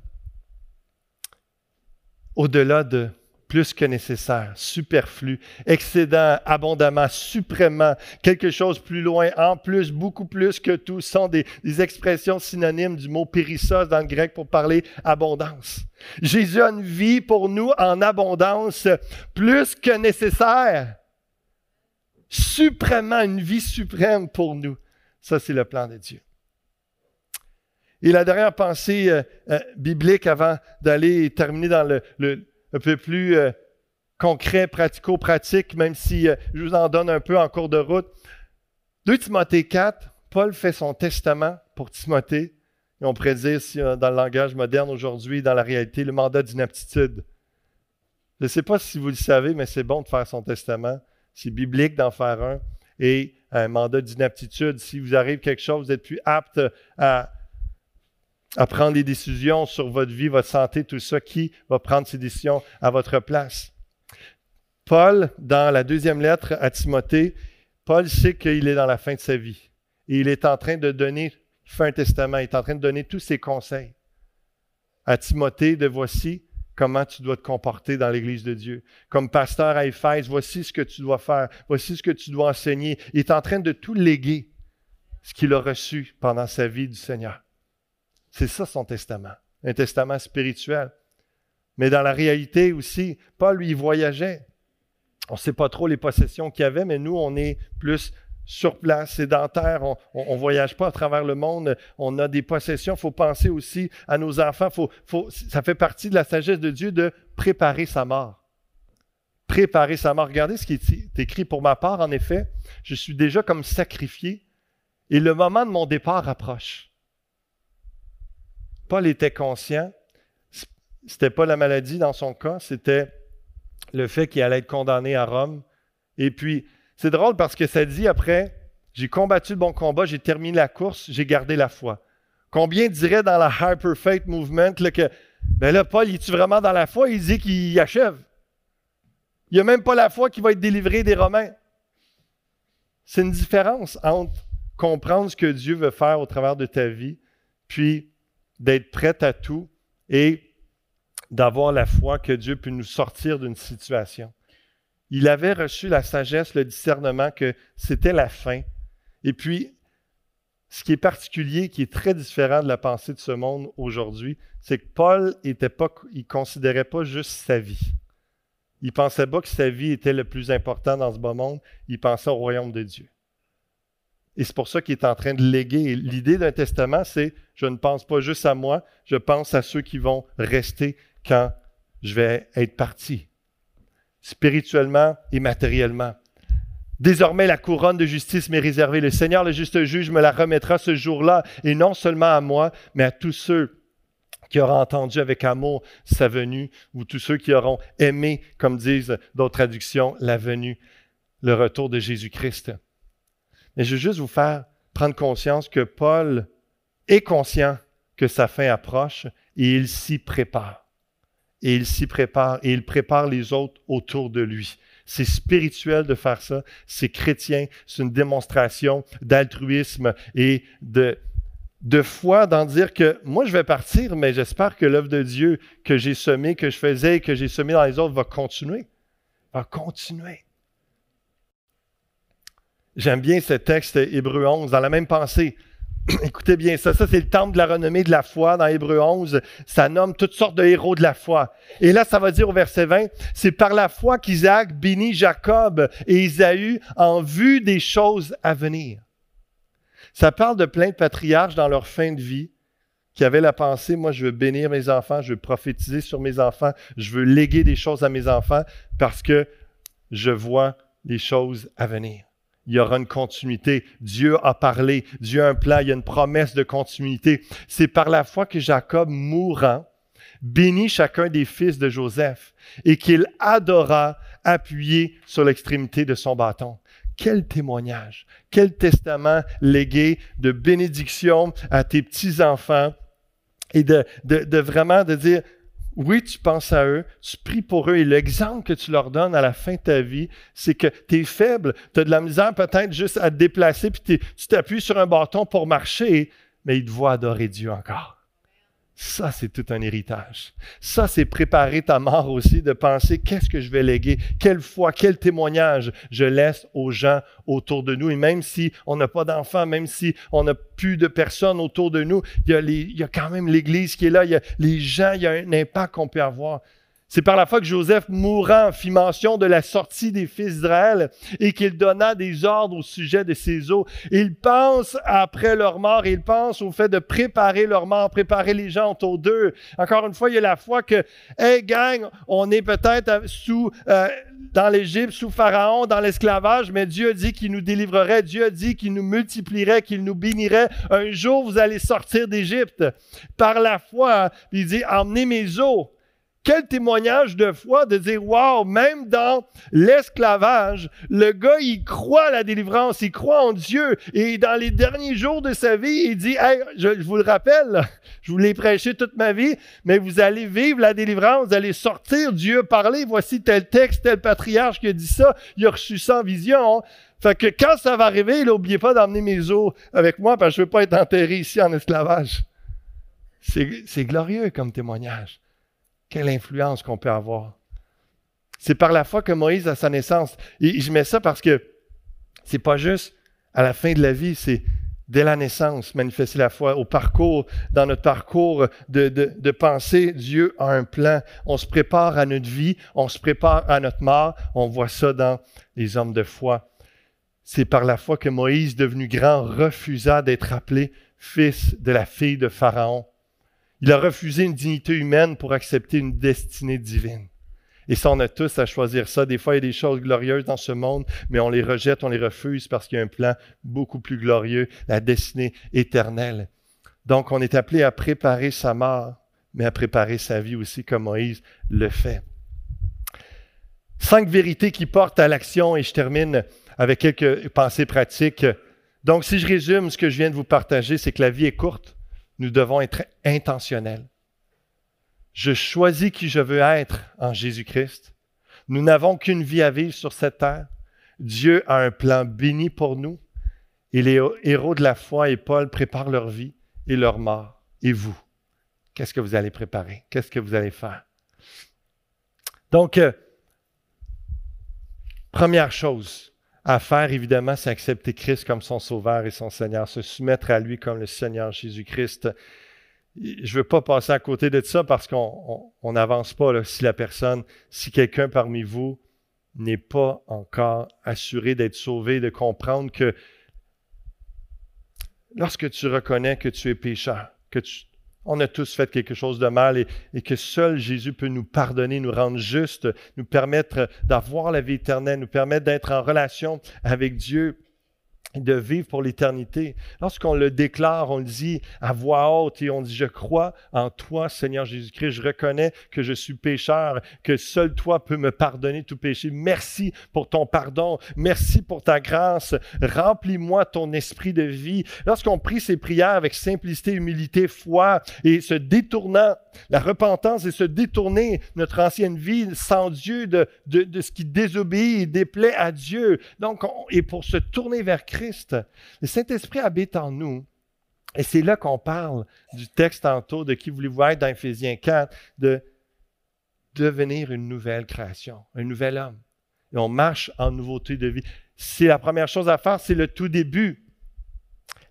Au-delà de plus que nécessaire, superflu, excédent, abondamment, suprêmement, quelque chose plus loin, en plus, beaucoup plus que tout, sont des, expressions synonymes du mot périssos dans le grec pour parler abondance. Jésus a une vie pour nous en abondance, plus que nécessaire, suprêmement, une vie suprême pour nous. Ça, c'est le plan de Dieu. Et la dernière pensée euh, euh, biblique avant d'aller terminer dans le, un peu plus euh, concret, pratico-pratique, même si je vous en donne un peu en cours de route. 2 Timothée 4, Paul fait son testament pour Timothée. Et on pourrait dire, si, dans le langage moderne aujourd'hui, dans la réalité, le mandat d'inaptitude. Je ne sais pas si vous le savez, mais c'est bon de faire son testament. C'est biblique d'en faire un. Et un mandat d'inaptitude, si vous arrive quelque chose, vous êtes plus apte à à prendre des décisions sur votre vie, votre santé, tout ça, qui va prendre ces décisions à votre place? Paul, dans la deuxième lettre à Timothée, Paul sait qu'il est dans la fin de sa vie. Et il est en train de donner, un testament, il est en train de donner tous ses conseils à Timothée de voici comment tu dois te comporter dans l'Église de Dieu. Comme pasteur à Éphèse, voici ce que tu dois faire, voici ce que tu dois enseigner. Il est en train de tout léguer, ce qu'il a reçu pendant sa vie du Seigneur. C'est ça son testament, un testament spirituel. Mais dans la réalité aussi, Paul, lui, voyageait. On ne sait pas trop les possessions qu'il avait, mais nous, on est plus sur place, sédentaire, on ne voyage pas à travers le monde, on a des possessions. Il faut penser aussi à nos enfants. Ça fait partie de la sagesse de Dieu de préparer sa mort. Préparer sa mort. Regardez ce qui est écrit pour ma part, en effet. Je suis déjà comme sacrifié et le moment de mon départ approche. Paul était conscient. C'était pas la maladie dans son cas, c'était le fait qu'il allait être condamné à Rome. Et puis, c'est drôle parce que ça dit après, j'ai combattu le bon combat, j'ai terminé la course, j'ai gardé la foi. Combien dirait dans la Hyper Faith Movement que, ben là, Paul, est vraiment dans la foi? Il dit qu'il achève. Il n'y a même pas la foi qui va être délivrée des Romains. C'est une différence entre comprendre ce que Dieu veut faire au travers de ta vie, puis d'être prête à tout et d'avoir la foi que Dieu peut nous sortir d'une situation. Il avait reçu la sagesse, le discernement que c'était la fin. Et puis, ce qui est particulier, qui est très différent de la pensée de ce monde aujourd'hui, c'est que Paul était pas, il considérait pas juste sa vie. Il pensait pas que sa vie était le plus important dans ce beau monde. Il pensait au royaume de Dieu. Et c'est pour ça qu'il est en train de léguer. L'idée d'un testament, c'est je ne pense pas juste à moi, je pense à ceux qui vont rester quand je vais être parti, spirituellement et matériellement. Désormais, la couronne de justice m'est réservée. Le Seigneur, le juste juge, me la remettra ce jour-là, et non seulement à moi, mais à tous ceux qui auront entendu avec amour sa venue, ou tous ceux qui auront aimé, comme disent d'autres traductions, la venue, le retour de Jésus-Christ. Mais je veux juste vous faire prendre conscience que Paul est conscient que sa fin approche et il s'y prépare. Et il s'y prépare et il prépare les autres autour de lui. C'est spirituel de faire ça, c'est chrétien, c'est une démonstration d'altruisme et de, de foi d'en dire que moi je vais partir, mais j'espère que l'œuvre de Dieu que j'ai semée, que je faisais et que j'ai semée dans les autres va continuer. Va continuer. J'aime bien ce texte Hébreu 11, dans la même pensée. Écoutez bien ça, ça c'est le temple de la renommée de la foi dans Hébreu 11. Ça nomme toutes sortes de héros de la foi. Et là, ça va dire au verset 20, c'est par la foi qu'Isaac bénit Jacob et Isaü en vue des choses à venir. Ça parle de plein de patriarches dans leur fin de vie qui avaient la pensée, moi je veux bénir mes enfants, je veux prophétiser sur mes enfants, je veux léguer des choses à mes enfants parce que je vois les choses à venir il y aura une continuité. Dieu a parlé, Dieu a un plan, il y a une promesse de continuité. C'est par la foi que Jacob, mourant, bénit chacun des fils de Joseph et qu'il adora appuyé sur l'extrémité de son bâton. Quel témoignage, quel testament légué de bénédiction à tes petits-enfants et de, de, de vraiment de dire, oui, tu penses à eux, tu pries pour eux et l'exemple que tu leur donnes à la fin de ta vie, c'est que tu es faible, tu as de la misère peut-être juste à te déplacer, puis tu t'appuies sur un bâton pour marcher, mais ils te voient adorer Dieu encore. Ça, c'est tout un héritage. Ça, c'est préparer ta mort aussi, de penser qu'est-ce que je vais léguer, quelle foi, quel témoignage je laisse aux gens autour de nous? Et même si on n'a pas d'enfants, même si on n'a plus de personnes autour de nous, il y, a y a quand même l'Église qui est là, il y a les gens, il y a un impact qu'on peut avoir. C'est par la foi que Joseph, mourant, fit mention de la sortie des fils d'Israël et qu'il donna des ordres au sujet de ses eaux. Il pense après leur mort, il pense au fait de préparer leur mort, préparer les gens autour d'eux. Encore une fois, il y a la foi que, hey gang, on est peut-être sous, euh, dans l'Égypte, sous Pharaon, dans l'esclavage, mais Dieu a dit qu'il nous délivrerait, Dieu a dit qu'il nous multiplierait, qu'il nous bénirait. Un jour, vous allez sortir d'Égypte. Par la foi, il dit, emmenez mes eaux. Quel témoignage de foi de dire, wow, même dans l'esclavage, le gars, il croit à la délivrance, il croit en Dieu. Et dans les derniers jours de sa vie, il dit, hey, je, vous le rappelle, je vous l'ai prêché toute ma vie, mais vous allez vivre la délivrance, vous allez sortir, Dieu parler, voici tel texte, tel patriarche qui a dit ça, il a reçu ça en vision. Fait que quand ça va arriver, n'oubliez pas d'emmener mes os avec moi parce que je veux pas être enterré ici en esclavage. C'est glorieux comme témoignage. Quelle influence qu'on peut avoir. C'est par la foi que Moïse a sa naissance. Et je mets ça parce que c'est pas juste à la fin de la vie, c'est dès la naissance, manifester la foi, au parcours, dans notre parcours de, de, de, penser, Dieu a un plan. On se prépare à notre vie, on se prépare à notre mort. On voit ça dans les hommes de foi. C'est par la foi que Moïse, devenu grand, refusa d'être appelé fils de la fille de Pharaon. Il a refusé une dignité humaine pour accepter une destinée divine. Et ça, on a tous à choisir ça. Des fois, il y a des choses glorieuses dans ce monde, mais on les rejette, on les refuse parce qu'il y a un plan beaucoup plus glorieux, la destinée éternelle. Donc, on est appelé à préparer sa mort, mais à préparer sa vie aussi, comme Moïse le fait. Cinq vérités qui portent à l'action, et je termine avec quelques pensées pratiques. Donc, si je résume ce que je viens de vous partager, c'est que la vie est courte nous devons être intentionnels. Je choisis qui je veux être en Jésus-Christ. Nous n'avons qu'une vie à vivre sur cette terre. Dieu a un plan béni pour nous. Et les héros de la foi et Paul préparent leur vie et leur mort. Et vous, qu'est-ce que vous allez préparer? Qu'est-ce que vous allez faire? Donc, euh, première chose, à faire, évidemment, c'est accepter Christ comme son Sauveur et son Seigneur, se soumettre à lui comme le Seigneur Jésus-Christ. Je ne veux pas passer à côté de ça parce qu'on n'avance pas si la personne, si quelqu'un parmi vous n'est pas encore assuré d'être sauvé, de comprendre que lorsque tu reconnais que tu es pécheur, que tu, on a tous fait quelque chose de mal et, que seul Jésus peut nous pardonner, nous rendre justes, nous permettre d'avoir la vie éternelle, nous permettre d'être en relation avec Dieu de vivre pour l'éternité. Lorsqu'on le déclare, on le dit à voix haute et on dit, je crois en toi, Seigneur Jésus-Christ, je reconnais que je suis pécheur, que seul toi peux me pardonner tout péché. Merci pour ton pardon, merci pour ta grâce, remplis-moi ton esprit de vie. Lorsqu'on prie ces prières avec simplicité, humilité, foi et se détournant, la repentance et se détourner notre ancienne vie sans Dieu de, ce qui désobéit et déplaît à Dieu. Donc, et pour se tourner vers Christ, le Saint-Esprit habite en nous. Et c'est là qu'on parle du texte tantôt de qui voulez-vous être dans Ephésiens 4, de devenir une nouvelle création, un nouvel homme. Et on marche en nouveauté de vie. C'est la première chose à faire, c'est le tout début.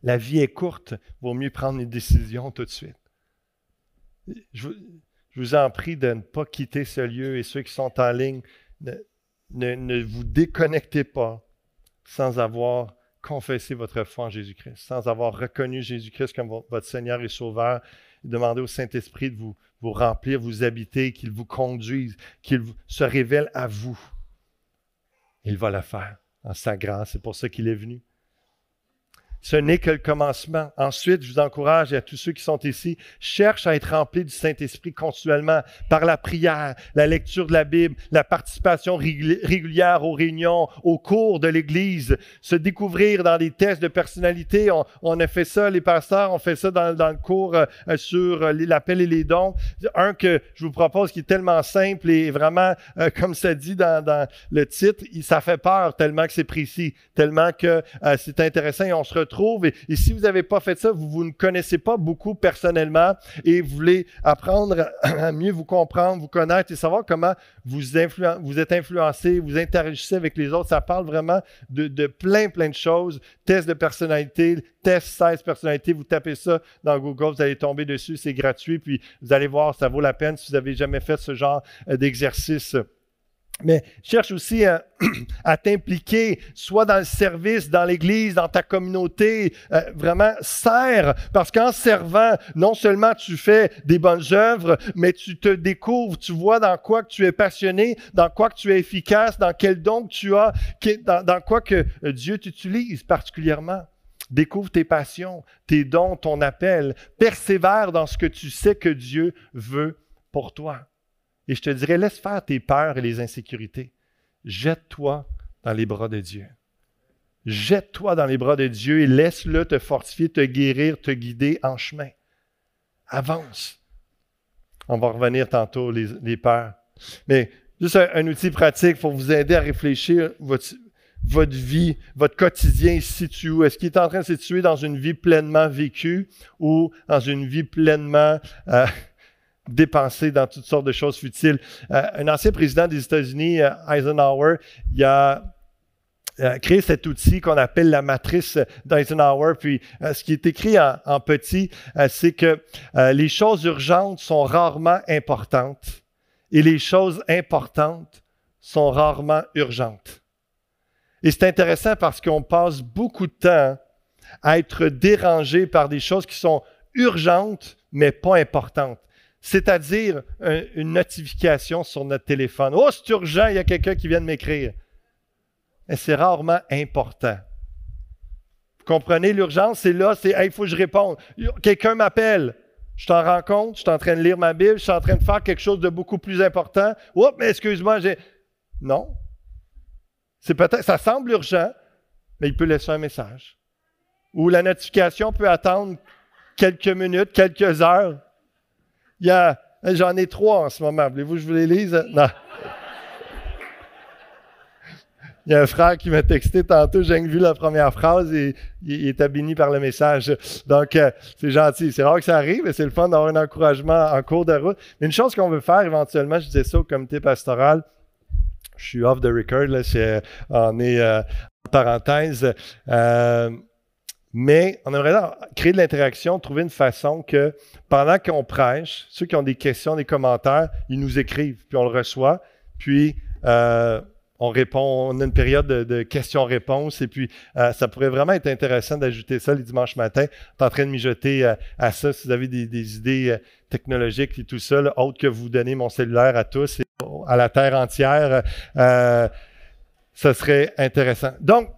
La vie est courte, vaut mieux prendre une décision tout de suite. Je, vous en prie de ne pas quitter ce lieu et ceux qui sont en ligne, ne vous déconnectez pas sans avoir confesser votre foi en Jésus-Christ, sans avoir reconnu Jésus-Christ comme votre Seigneur et Sauveur, demandez au Saint-Esprit de vous, vous remplir, vous habiter, qu'il vous conduise, qu'il se révèle à vous. Il va le faire en sa grâce. C'est pour ça qu'il est venu. Ce n'est que le commencement. Ensuite, je vous encourage et à tous ceux qui sont ici, cherche à être remplis du Saint-Esprit continuellement par la prière, la lecture de la Bible, la participation régulière aux réunions, aux cours de l'Église, se découvrir dans des tests de personnalité. On, a fait ça, les pasteurs, on fait ça dans, le cours euh, sur euh, l'appel et les dons. Un que je vous propose qui est tellement simple et vraiment, euh, comme ça dit dans, le titre, ça fait peur tellement que c'est précis, tellement que c'est intéressant et on se retrouve retrouve. Et, si vous n'avez pas fait ça, vous, vous ne connaissez pas beaucoup personnellement et vous voulez apprendre à mieux vous comprendre, vous connaître et savoir comment vous, êtes influencé, vous interagissez avec les autres. Ça parle vraiment de, de plein, plein de choses. Test de personnalité, test 16 personnalités, vous tapez ça dans Google, vous allez tomber dessus, c'est gratuit, puis vous allez voir, ça vaut la peine si vous n'avez jamais fait ce genre euh, d'exercice. Mais cherche aussi à, t'impliquer, soit dans le service, dans l'Église, dans ta communauté. Euh, vraiment, sers, parce qu'en servant, non seulement tu fais des bonnes œuvres, mais tu te découvres, tu vois dans quoi tu es passionné, dans quoi tu es efficace, dans quel don tu as, dans, quoi que Dieu t'utilise particulièrement. Découvre tes passions, tes dons, ton appel. Persévère dans ce que tu sais que Dieu veut pour toi. Et je te dirais, laisse faire tes peurs et les insécurités. Jette-toi dans les bras de Dieu. Jette-toi dans les bras de Dieu et laisse-le te fortifier, te guérir, te guider en chemin. Avance. On va revenir tantôt, les, peurs. Mais juste un, outil pratique pour vous aider à réfléchir votre, vie, votre quotidien se situe où? Est-ce qu'il est en train de se situer dans une vie pleinement vécue ou dans une vie pleinement euh, dépensée dans toutes sortes de choses futiles? Euh, un ancien président des États-Unis, euh, Eisenhower, a créé cet outil qu'on appelle la matrice d'Eisenhower. Puis ce qui est écrit en petit, c'est que les choses urgentes sont rarement importantes et les choses importantes sont rarement urgentes. Et c'est intéressant parce qu'on passe beaucoup de temps à être dérangé par des choses qui sont urgentes, mais pas importantes. C'est-à-dire une notification sur notre téléphone. Oh, c'est urgent, il y a quelqu'un qui vient de m'écrire. Mais c'est rarement important. Vous comprenez l'urgence? C'est là, c'est il faut que je réponde. Quelqu'un m'appelle. Je t'en rends compte, je suis en train de lire ma Bible, je suis en train de faire quelque chose de beaucoup plus important. Oups, mais excuse-moi, j'ai. Non, c'est peut-être, ça semble urgent, mais il peut laisser un message. Ou la notification peut attendre quelques minutes, quelques heures. Il y a, j'en ai trois en ce moment. Voulez-vous que je vous les lise? Non. Il y a un frère qui m'a texté tantôt, j'ai vu la première phrase et il, est béni par le message. Donc, euh, c'est gentil. C'est rare que ça arrive et c'est le fun d'avoir un encouragement en cours de route. Mais une chose qu'on veut faire éventuellement, je disais ça au comité pastoral, je suis off the record, là, on est euh, en parenthèse. Euh, mais on aimerait créer de l'interaction, trouver une façon que pendant qu'on prêche, ceux qui ont des questions, des commentaires, ils nous écrivent, puis on le reçoit, puis euh, on répond, on a une période de, questions-réponses, et puis ça pourrait vraiment être intéressant d'ajouter ça les dimanches matins. Tu en train de mijoter à ça si vous avez des, idées technologiques et tout ça, autre que vous donner mon cellulaire à tous à la terre entière, euh, ce serait intéressant. Donc,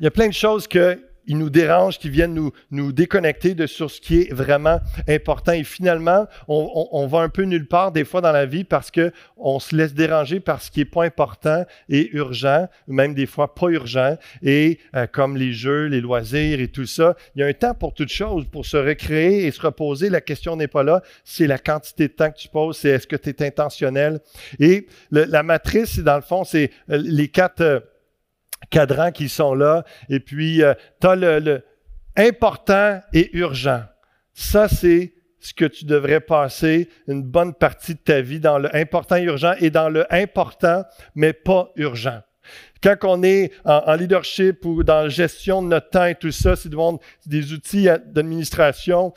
il y a plein de choses que ils nous dérangent, qui viennent nous, nous déconnecter de sur ce qui est vraiment important. Et finalement, on, va un peu nulle part des fois dans la vie parce qu'on se laisse déranger par ce qui n'est pas important et urgent, même des fois pas urgent. Et euh, comme les jeux, les loisirs et tout ça, il y a un temps pour toute chose, pour se recréer et se reposer. La question n'est pas là, c'est la quantité de temps que tu poses, c'est est-ce que tu es intentionnel? Et la matrice, dans le fond, c'est euh, les quatre... Cadrans qui sont là. Et puis, euh, tu as le, important et urgent. Ça, c'est ce que tu devrais passer une bonne partie de ta vie dans le important et urgent et dans le important, mais pas urgent. Quand on est en, leadership ou dans la gestion de notre temps et tout ça, c'est des outils d'administration.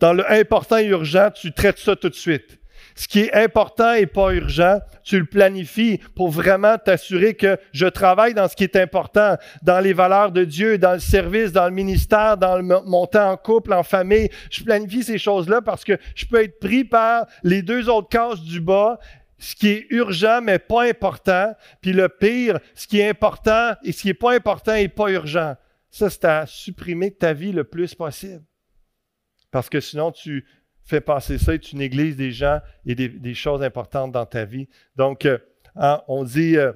Dans le important et urgent, tu traites ça tout de suite. Ce qui est important et pas urgent, tu le planifies pour vraiment t'assurer que je travaille dans ce qui est important, dans les valeurs de Dieu, dans le service, dans le ministère, dans le, mon temps en couple, en famille. Je planifie ces choses-là parce que je peux être pris par les deux autres cases du bas ce qui est urgent mais pas important, puis le pire, ce qui est important et ce qui est pas important et pas urgent. Ça, c'est à supprimer ta vie le plus possible. Parce que sinon, tu fais passer ça et tu négliges des gens et des, choses importantes dans ta vie. Donc, euh, hein, on dit euh,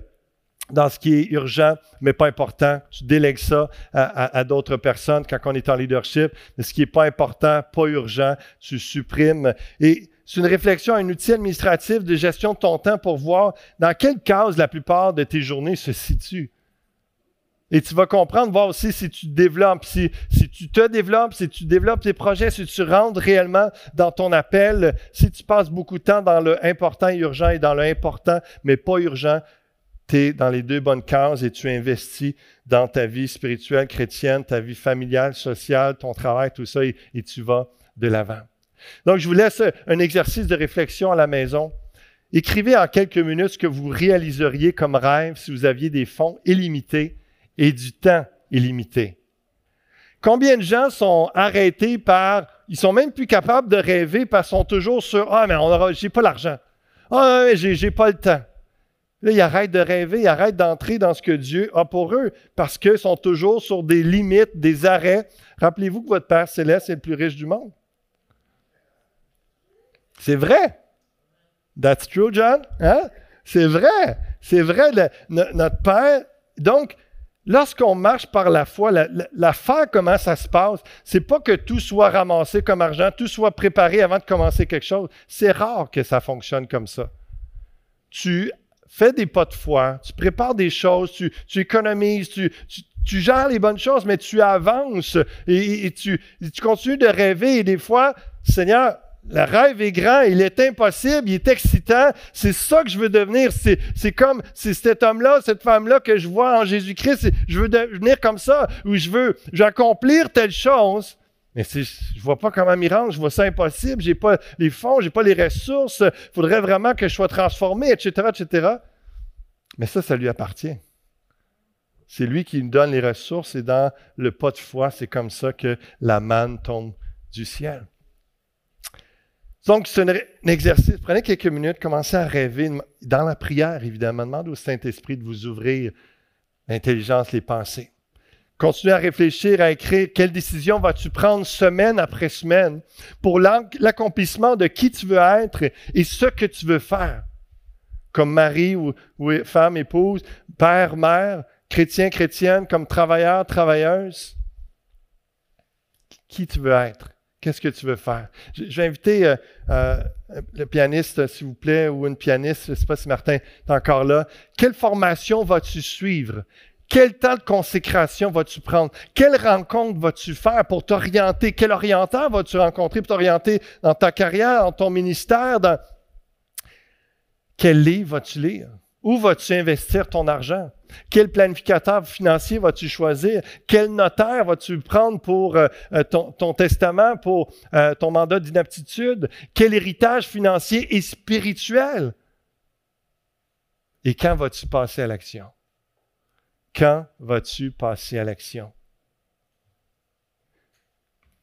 dans ce qui est urgent, mais pas important, tu délègues ça à, d'autres personnes quand on est en leadership. Mais ce qui n'est pas important, pas urgent, tu supprimes. Et c'est une réflexion, un outil administratif de gestion de ton temps pour voir dans quelle case la plupart de tes journées se situent. Et tu vas comprendre, voir aussi si tu développes, si, tu te développes, si tu développes tes projets, si tu rentres réellement dans ton appel, si tu passes beaucoup de temps dans le important et urgent et dans le important mais pas urgent, tu es dans les deux bonnes cases et tu investis dans ta vie spirituelle, chrétienne, ta vie familiale, sociale, ton travail, tout ça, et tu vas de l'avant. Donc, je vous laisse un exercice de réflexion à la maison. Écrivez en quelques minutes ce que vous réaliseriez comme rêve si vous aviez des fonds illimités et du temps illimité. Combien de gens sont arrêtés par, ils sont même plus capables de rêver parce qu'ils sont toujours sur, ah, mais on j'ai pas l'argent. Ah, j'ai, j'ai pas le temps. Là, ils arrêtent de rêver, ils arrêtent d'entrer dans ce que Dieu a pour eux parce qu'ils sont toujours sur des limites, des arrêts. Rappelez-vous que votre Père céleste est le plus riche du monde. C'est vrai. That's true, John. Hein? C'est vrai. C'est vrai. notre Père. Donc, lorsqu'on marche par la foi, la, foi, comment ça se passe, c'est pas que tout soit ramassé comme argent, tout soit préparé avant de commencer quelque chose. C'est rare que ça fonctionne comme ça. Tu fais des pas de foi, tu prépares des choses, tu, économises, tu, gères les bonnes choses, mais tu avances et, tu continues de rêver. Et des fois, Seigneur, le rêve est grand, il est impossible, il est excitant. C'est ça que je veux devenir. C'est comme cet homme-là, cette femme-là que je vois en Jésus-Christ. Je veux devenir comme ça, ou je veux, accomplir telle chose. Mais je ne vois pas comment m'y rendre, je vois ça impossible, j'ai pas les fonds, j'ai pas les ressources, il faudrait vraiment que je sois transformé, etc., etc. Mais ça, ça lui appartient. C'est lui qui nous donne les ressources et dans le pas de foi, c'est comme ça que la manne tombe du ciel. Donc, c'est un, exercice. Prenez quelques minutes, commencez à rêver dans la prière, évidemment. Demandez au Saint-Esprit de vous ouvrir l'intelligence, les pensées. Continuez à réfléchir, à écrire quelle décision vas-tu prendre semaine après semaine pour l'accomplissement de qui tu veux être et ce que tu veux faire? Comme mari ou, ou femme, épouse, père, mère, chrétien, chrétienne, comme travailleur, travailleuse. Qui tu veux être? Qu'est-ce que tu veux faire? Je, vais inviter euh, euh, le pianiste, s'il vous plaît, ou une pianiste, je ne sais pas si Martin est encore là. Quelle formation vas-tu suivre? Quel temps de consécration vas-tu prendre? Quelle rencontre vas-tu faire pour t'orienter? Quel orienteur vas-tu rencontrer pour t'orienter dans ta carrière, dans ton ministère? Dans... Quel livre vas-tu lire? Où vas-tu investir ton argent? Quel planificateur financier vas-tu choisir? Quel notaire vas-tu prendre pour euh, euh, ton, testament, pour euh, ton mandat d'inaptitude? Quel héritage financier et spirituel? Et quand vas-tu passer à l'action? Quand vas-tu passer à l'action?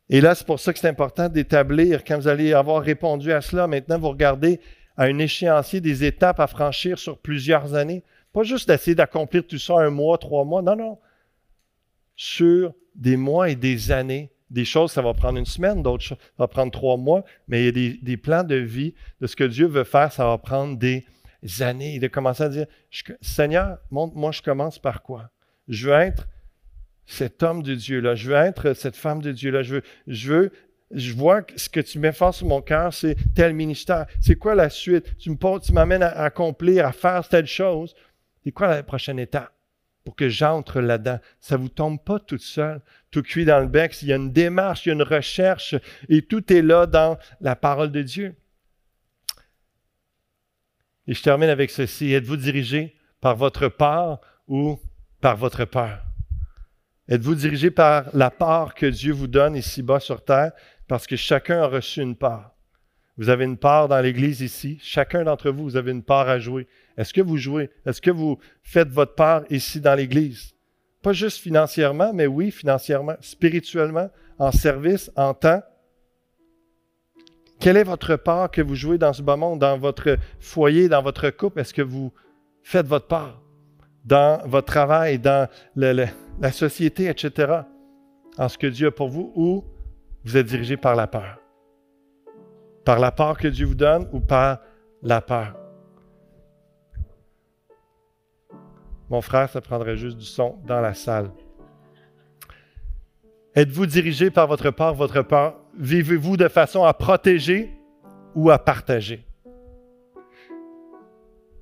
Et là, c'est pour ça que c'est important d'établir, quand vous allez avoir répondu à cela, maintenant vous regardez à un échéancier des étapes à franchir sur plusieurs années. Pas juste d'essayer d'accomplir tout ça un mois, trois mois. Non, non. Sur des mois et des années. Des choses, ça va prendre une semaine, d'autres ça va prendre trois mois, mais il y a des, plans de vie de ce que Dieu veut faire, ça va prendre des années. Il a commencé à dire Seigneur, moi, je commence par quoi? Je veux être cet homme de Dieu-là. Je veux être cette femme de Dieu-là. Je veux, je veux je vois que ce que tu mets fort sur mon cœur, c'est tel ministère. C'est quoi la suite? Tu m'amènes à, accomplir, à faire telle chose. C'est quoi la prochaine étape pour que j'entre là-dedans? Ça ne vous tombe pas tout seul, tout cuit dans le bec. Il y a une démarche, il y a une recherche et tout est là dans la parole de Dieu. Et je termine avec ceci. Êtes-vous dirigé par votre part ou par votre peur? Êtes-vous dirigé par la part que Dieu vous donne ici-bas sur terre? Parce que chacun a reçu une part. Vous avez une part dans l'Église ici. Chacun d'entre vous, vous avez une part à jouer. Est-ce que vous jouez? Est-ce que vous faites votre part ici dans l'Église? Pas juste financièrement, mais oui, financièrement, spirituellement, en service, en temps. Quelle est votre part que vous jouez dans ce bas monde, dans votre foyer, dans votre couple? Est-ce que vous faites votre part dans votre travail, dans la société, etc., en ce que Dieu a pour vous, ou vous êtes dirigé par la peur? Par la part que Dieu vous donne ou par la peur? Mon frère, ça prendrait juste du son dans la salle. Êtes-vous dirigé par votre peur, votre peur? Vivez-vous de façon à protéger ou à partager?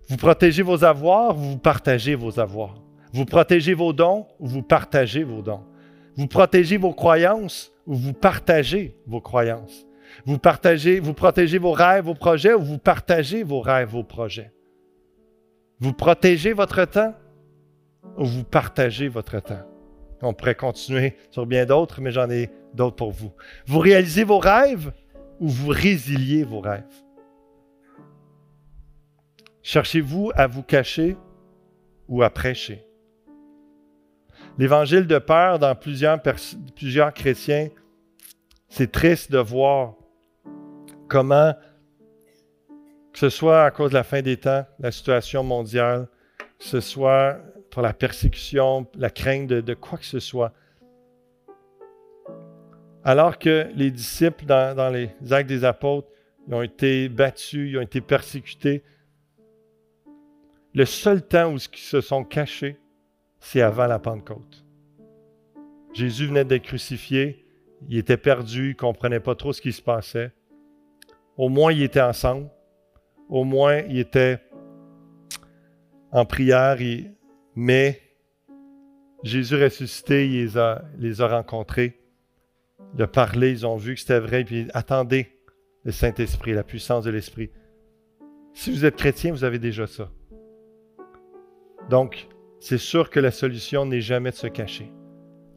Vous protégez vos avoirs, vous partagez vos avoirs? Vous protégez vos dons ou vous partagez vos dons? Vous protégez vos croyances ou vous partagez vos croyances. Vous partagez, vous protégez vos rêves, vos projets ou vous partagez vos rêves, vos projets. Vous protégez votre temps ou vous partagez votre temps. On pourrait continuer sur bien d'autres, mais j'en ai d'autres pour vous. Vous réalisez vos rêves ou vous résiliez vos rêves? Cherchez-vous à vous cacher ou à prêcher? L'évangile de peur dans plusieurs, plusieurs chrétiens, c'est triste de voir comment, que ce soit à cause de la fin des temps, la situation mondiale, que ce soit pour la persécution, la crainte de, quoi que ce soit, alors que les disciples dans, les actes des apôtres ils ont été battus, ils ont été persécutés, le seul temps où ils se sont cachés, c'est avant la Pentecôte. Jésus venait d'être crucifié, il était perdu, il ne comprenait pas trop ce qui se passait. Au moins, ils étaient ensemble. Au moins, ils étaient en prière. Mais Jésus ressuscité, il les a, rencontrés. Il a parlé, ils ont vu que c'était vrai. Puis attendez le Saint-Esprit, la puissance de l'Esprit. Si vous êtes chrétien, vous avez déjà ça. Donc, c'est sûr que la solution n'est jamais de se cacher.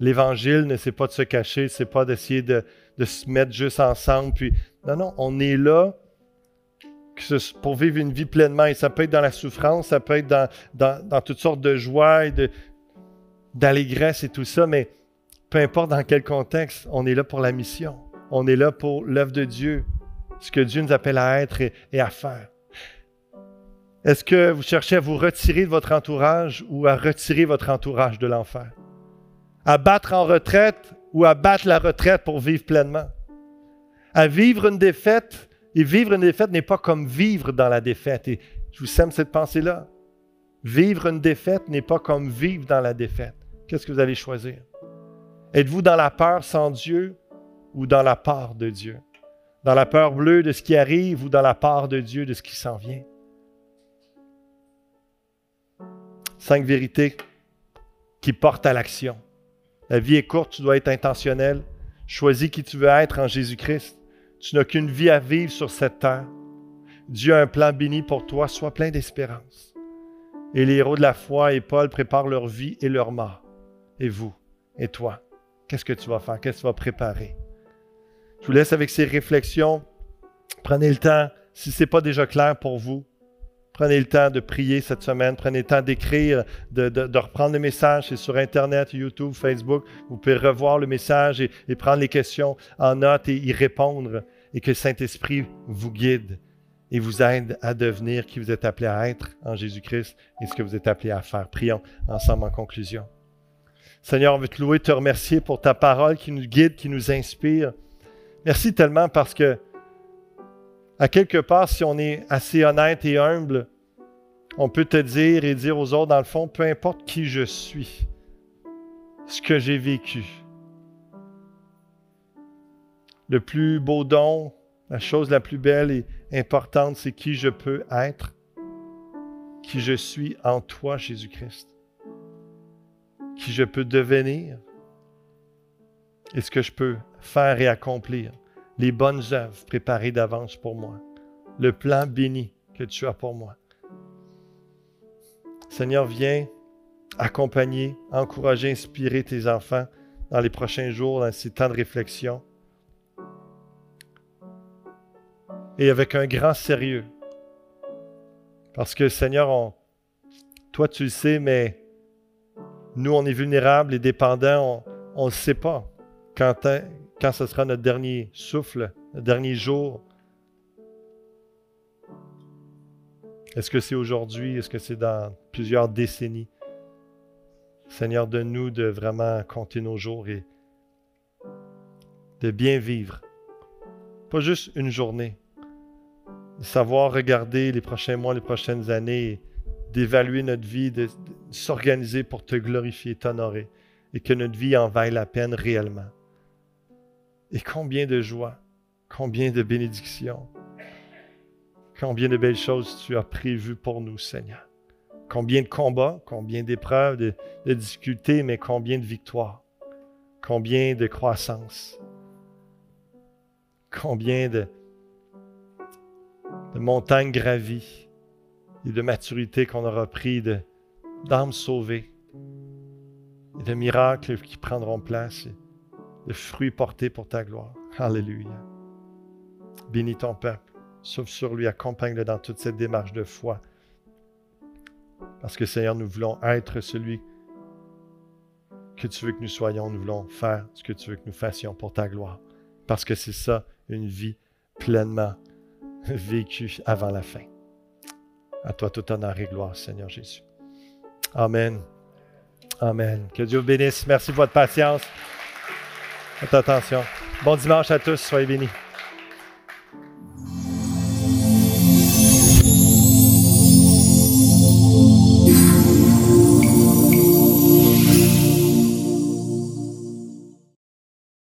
L'évangile ne c'est pas de se cacher, c'est pas d'essayer de, se mettre juste ensemble. Puis, non, non, on est là pour vivre une vie pleinement. Et ça peut être dans la souffrance, ça peut être dans, toutes sortes de joie et d'allégresse et tout ça, mais peu importe dans quel contexte, on est là pour la mission. On est là pour l'œuvre de Dieu, ce que Dieu nous appelle à être et à faire. Est-ce que vous cherchez à vous retirer de votre entourage ou à retirer votre entourage de l'enfer? À battre en retraite ou à battre la retraite pour vivre pleinement? À vivre une défaite, et vivre une défaite n'est pas comme vivre dans la défaite. Et je vous sème cette pensée-là. Vivre une défaite n'est pas comme vivre dans la défaite. Qu'est-ce que vous allez choisir? Êtes-vous dans la peur sans Dieu ou dans la part de Dieu? Dans la peur bleue de ce qui arrive ou dans la part de Dieu de ce qui s'en vient? Cinq vérités qui portent à l'action. La vie est courte, tu dois être intentionnel. Choisis qui tu veux être en Jésus-Christ. Tu n'as qu'une vie à vivre sur cette terre. Dieu a un plan béni pour toi. Sois plein d'espérance. Et les héros de la foi et Paul préparent leur vie et leur mort. Et vous, et toi, qu'est-ce que tu vas faire? Qu'est-ce que tu vas préparer? Je vous laisse avec ces réflexions. Prenez le temps, si ce n'est pas déjà clair pour vous, Prenez le temps de prier cette semaine. Prenez le temps d'écrire, de, reprendre le message. C'est sur Internet, YouTube, Facebook. Vous pouvez revoir le message et, prendre les questions en note et y répondre. Et que le Saint-Esprit vous guide et vous aide à devenir qui vous êtes appelé à être en Jésus-Christ et ce que vous êtes appelé à faire. Prions ensemble en conclusion. Seigneur, on veut te louer, te remercier pour ta parole qui nous guide, qui nous inspire. Merci tellement parce que à quelque part, si on est assez honnête et humble, on peut te dire et dire aux autres, dans le fond, peu importe qui je suis, ce que j'ai vécu. Le plus beau don, la chose la plus belle et importante, c'est qui je peux être, qui je suis en toi, Jésus-Christ, qui je peux devenir et ce que je peux faire et accomplir les bonnes œuvres préparées d'avance pour moi, le plan béni que tu as pour moi. Seigneur, viens accompagner, encourager, inspirer tes enfants dans les prochains jours, dans ces temps de réflexion. Et avec un grand sérieux. Parce que Seigneur, toi tu le sais, mais nous on est vulnérables et dépendants, on ne le sait pas. Quand, quand ce sera notre dernier souffle, notre dernier jour. Est-ce que c'est aujourd'hui? Est-ce que c'est dans plusieurs décennies? Seigneur, donne-nous de vraiment compter nos jours et de bien vivre. Pas juste une journée. De savoir regarder les prochains mois, les prochaines années, d'évaluer notre vie, de, de s'organiser pour te glorifier, t'honorer et que notre vie en vaille la peine réellement. Et combien de joie, combien de bénédictions, combien de belles choses tu as prévues pour nous, Seigneur. Combien de combats, combien d'épreuves, de, difficultés, mais combien de victoires, combien de croissance, combien de, montagnes gravies et de maturité qu'on aura pris, d'âmes sauvées et de miracles qui prendront place, de fruits portés pour ta gloire. Alléluia. Bénis ton peuple. Sauve sur lui, accompagne-le dans toute cette démarche de foi. Parce que Seigneur, nous voulons être celui que tu veux que nous soyons. Nous voulons faire ce que tu veux que nous fassions pour ta gloire. Parce que c'est ça, une vie pleinement vécue avant la fin. À toi tout honneur et gloire, Seigneur Jésus. Amen. Amen. Que Dieu vous bénisse. Merci pour votre patience. Votre attention. Bon dimanche à tous. Soyez bénis.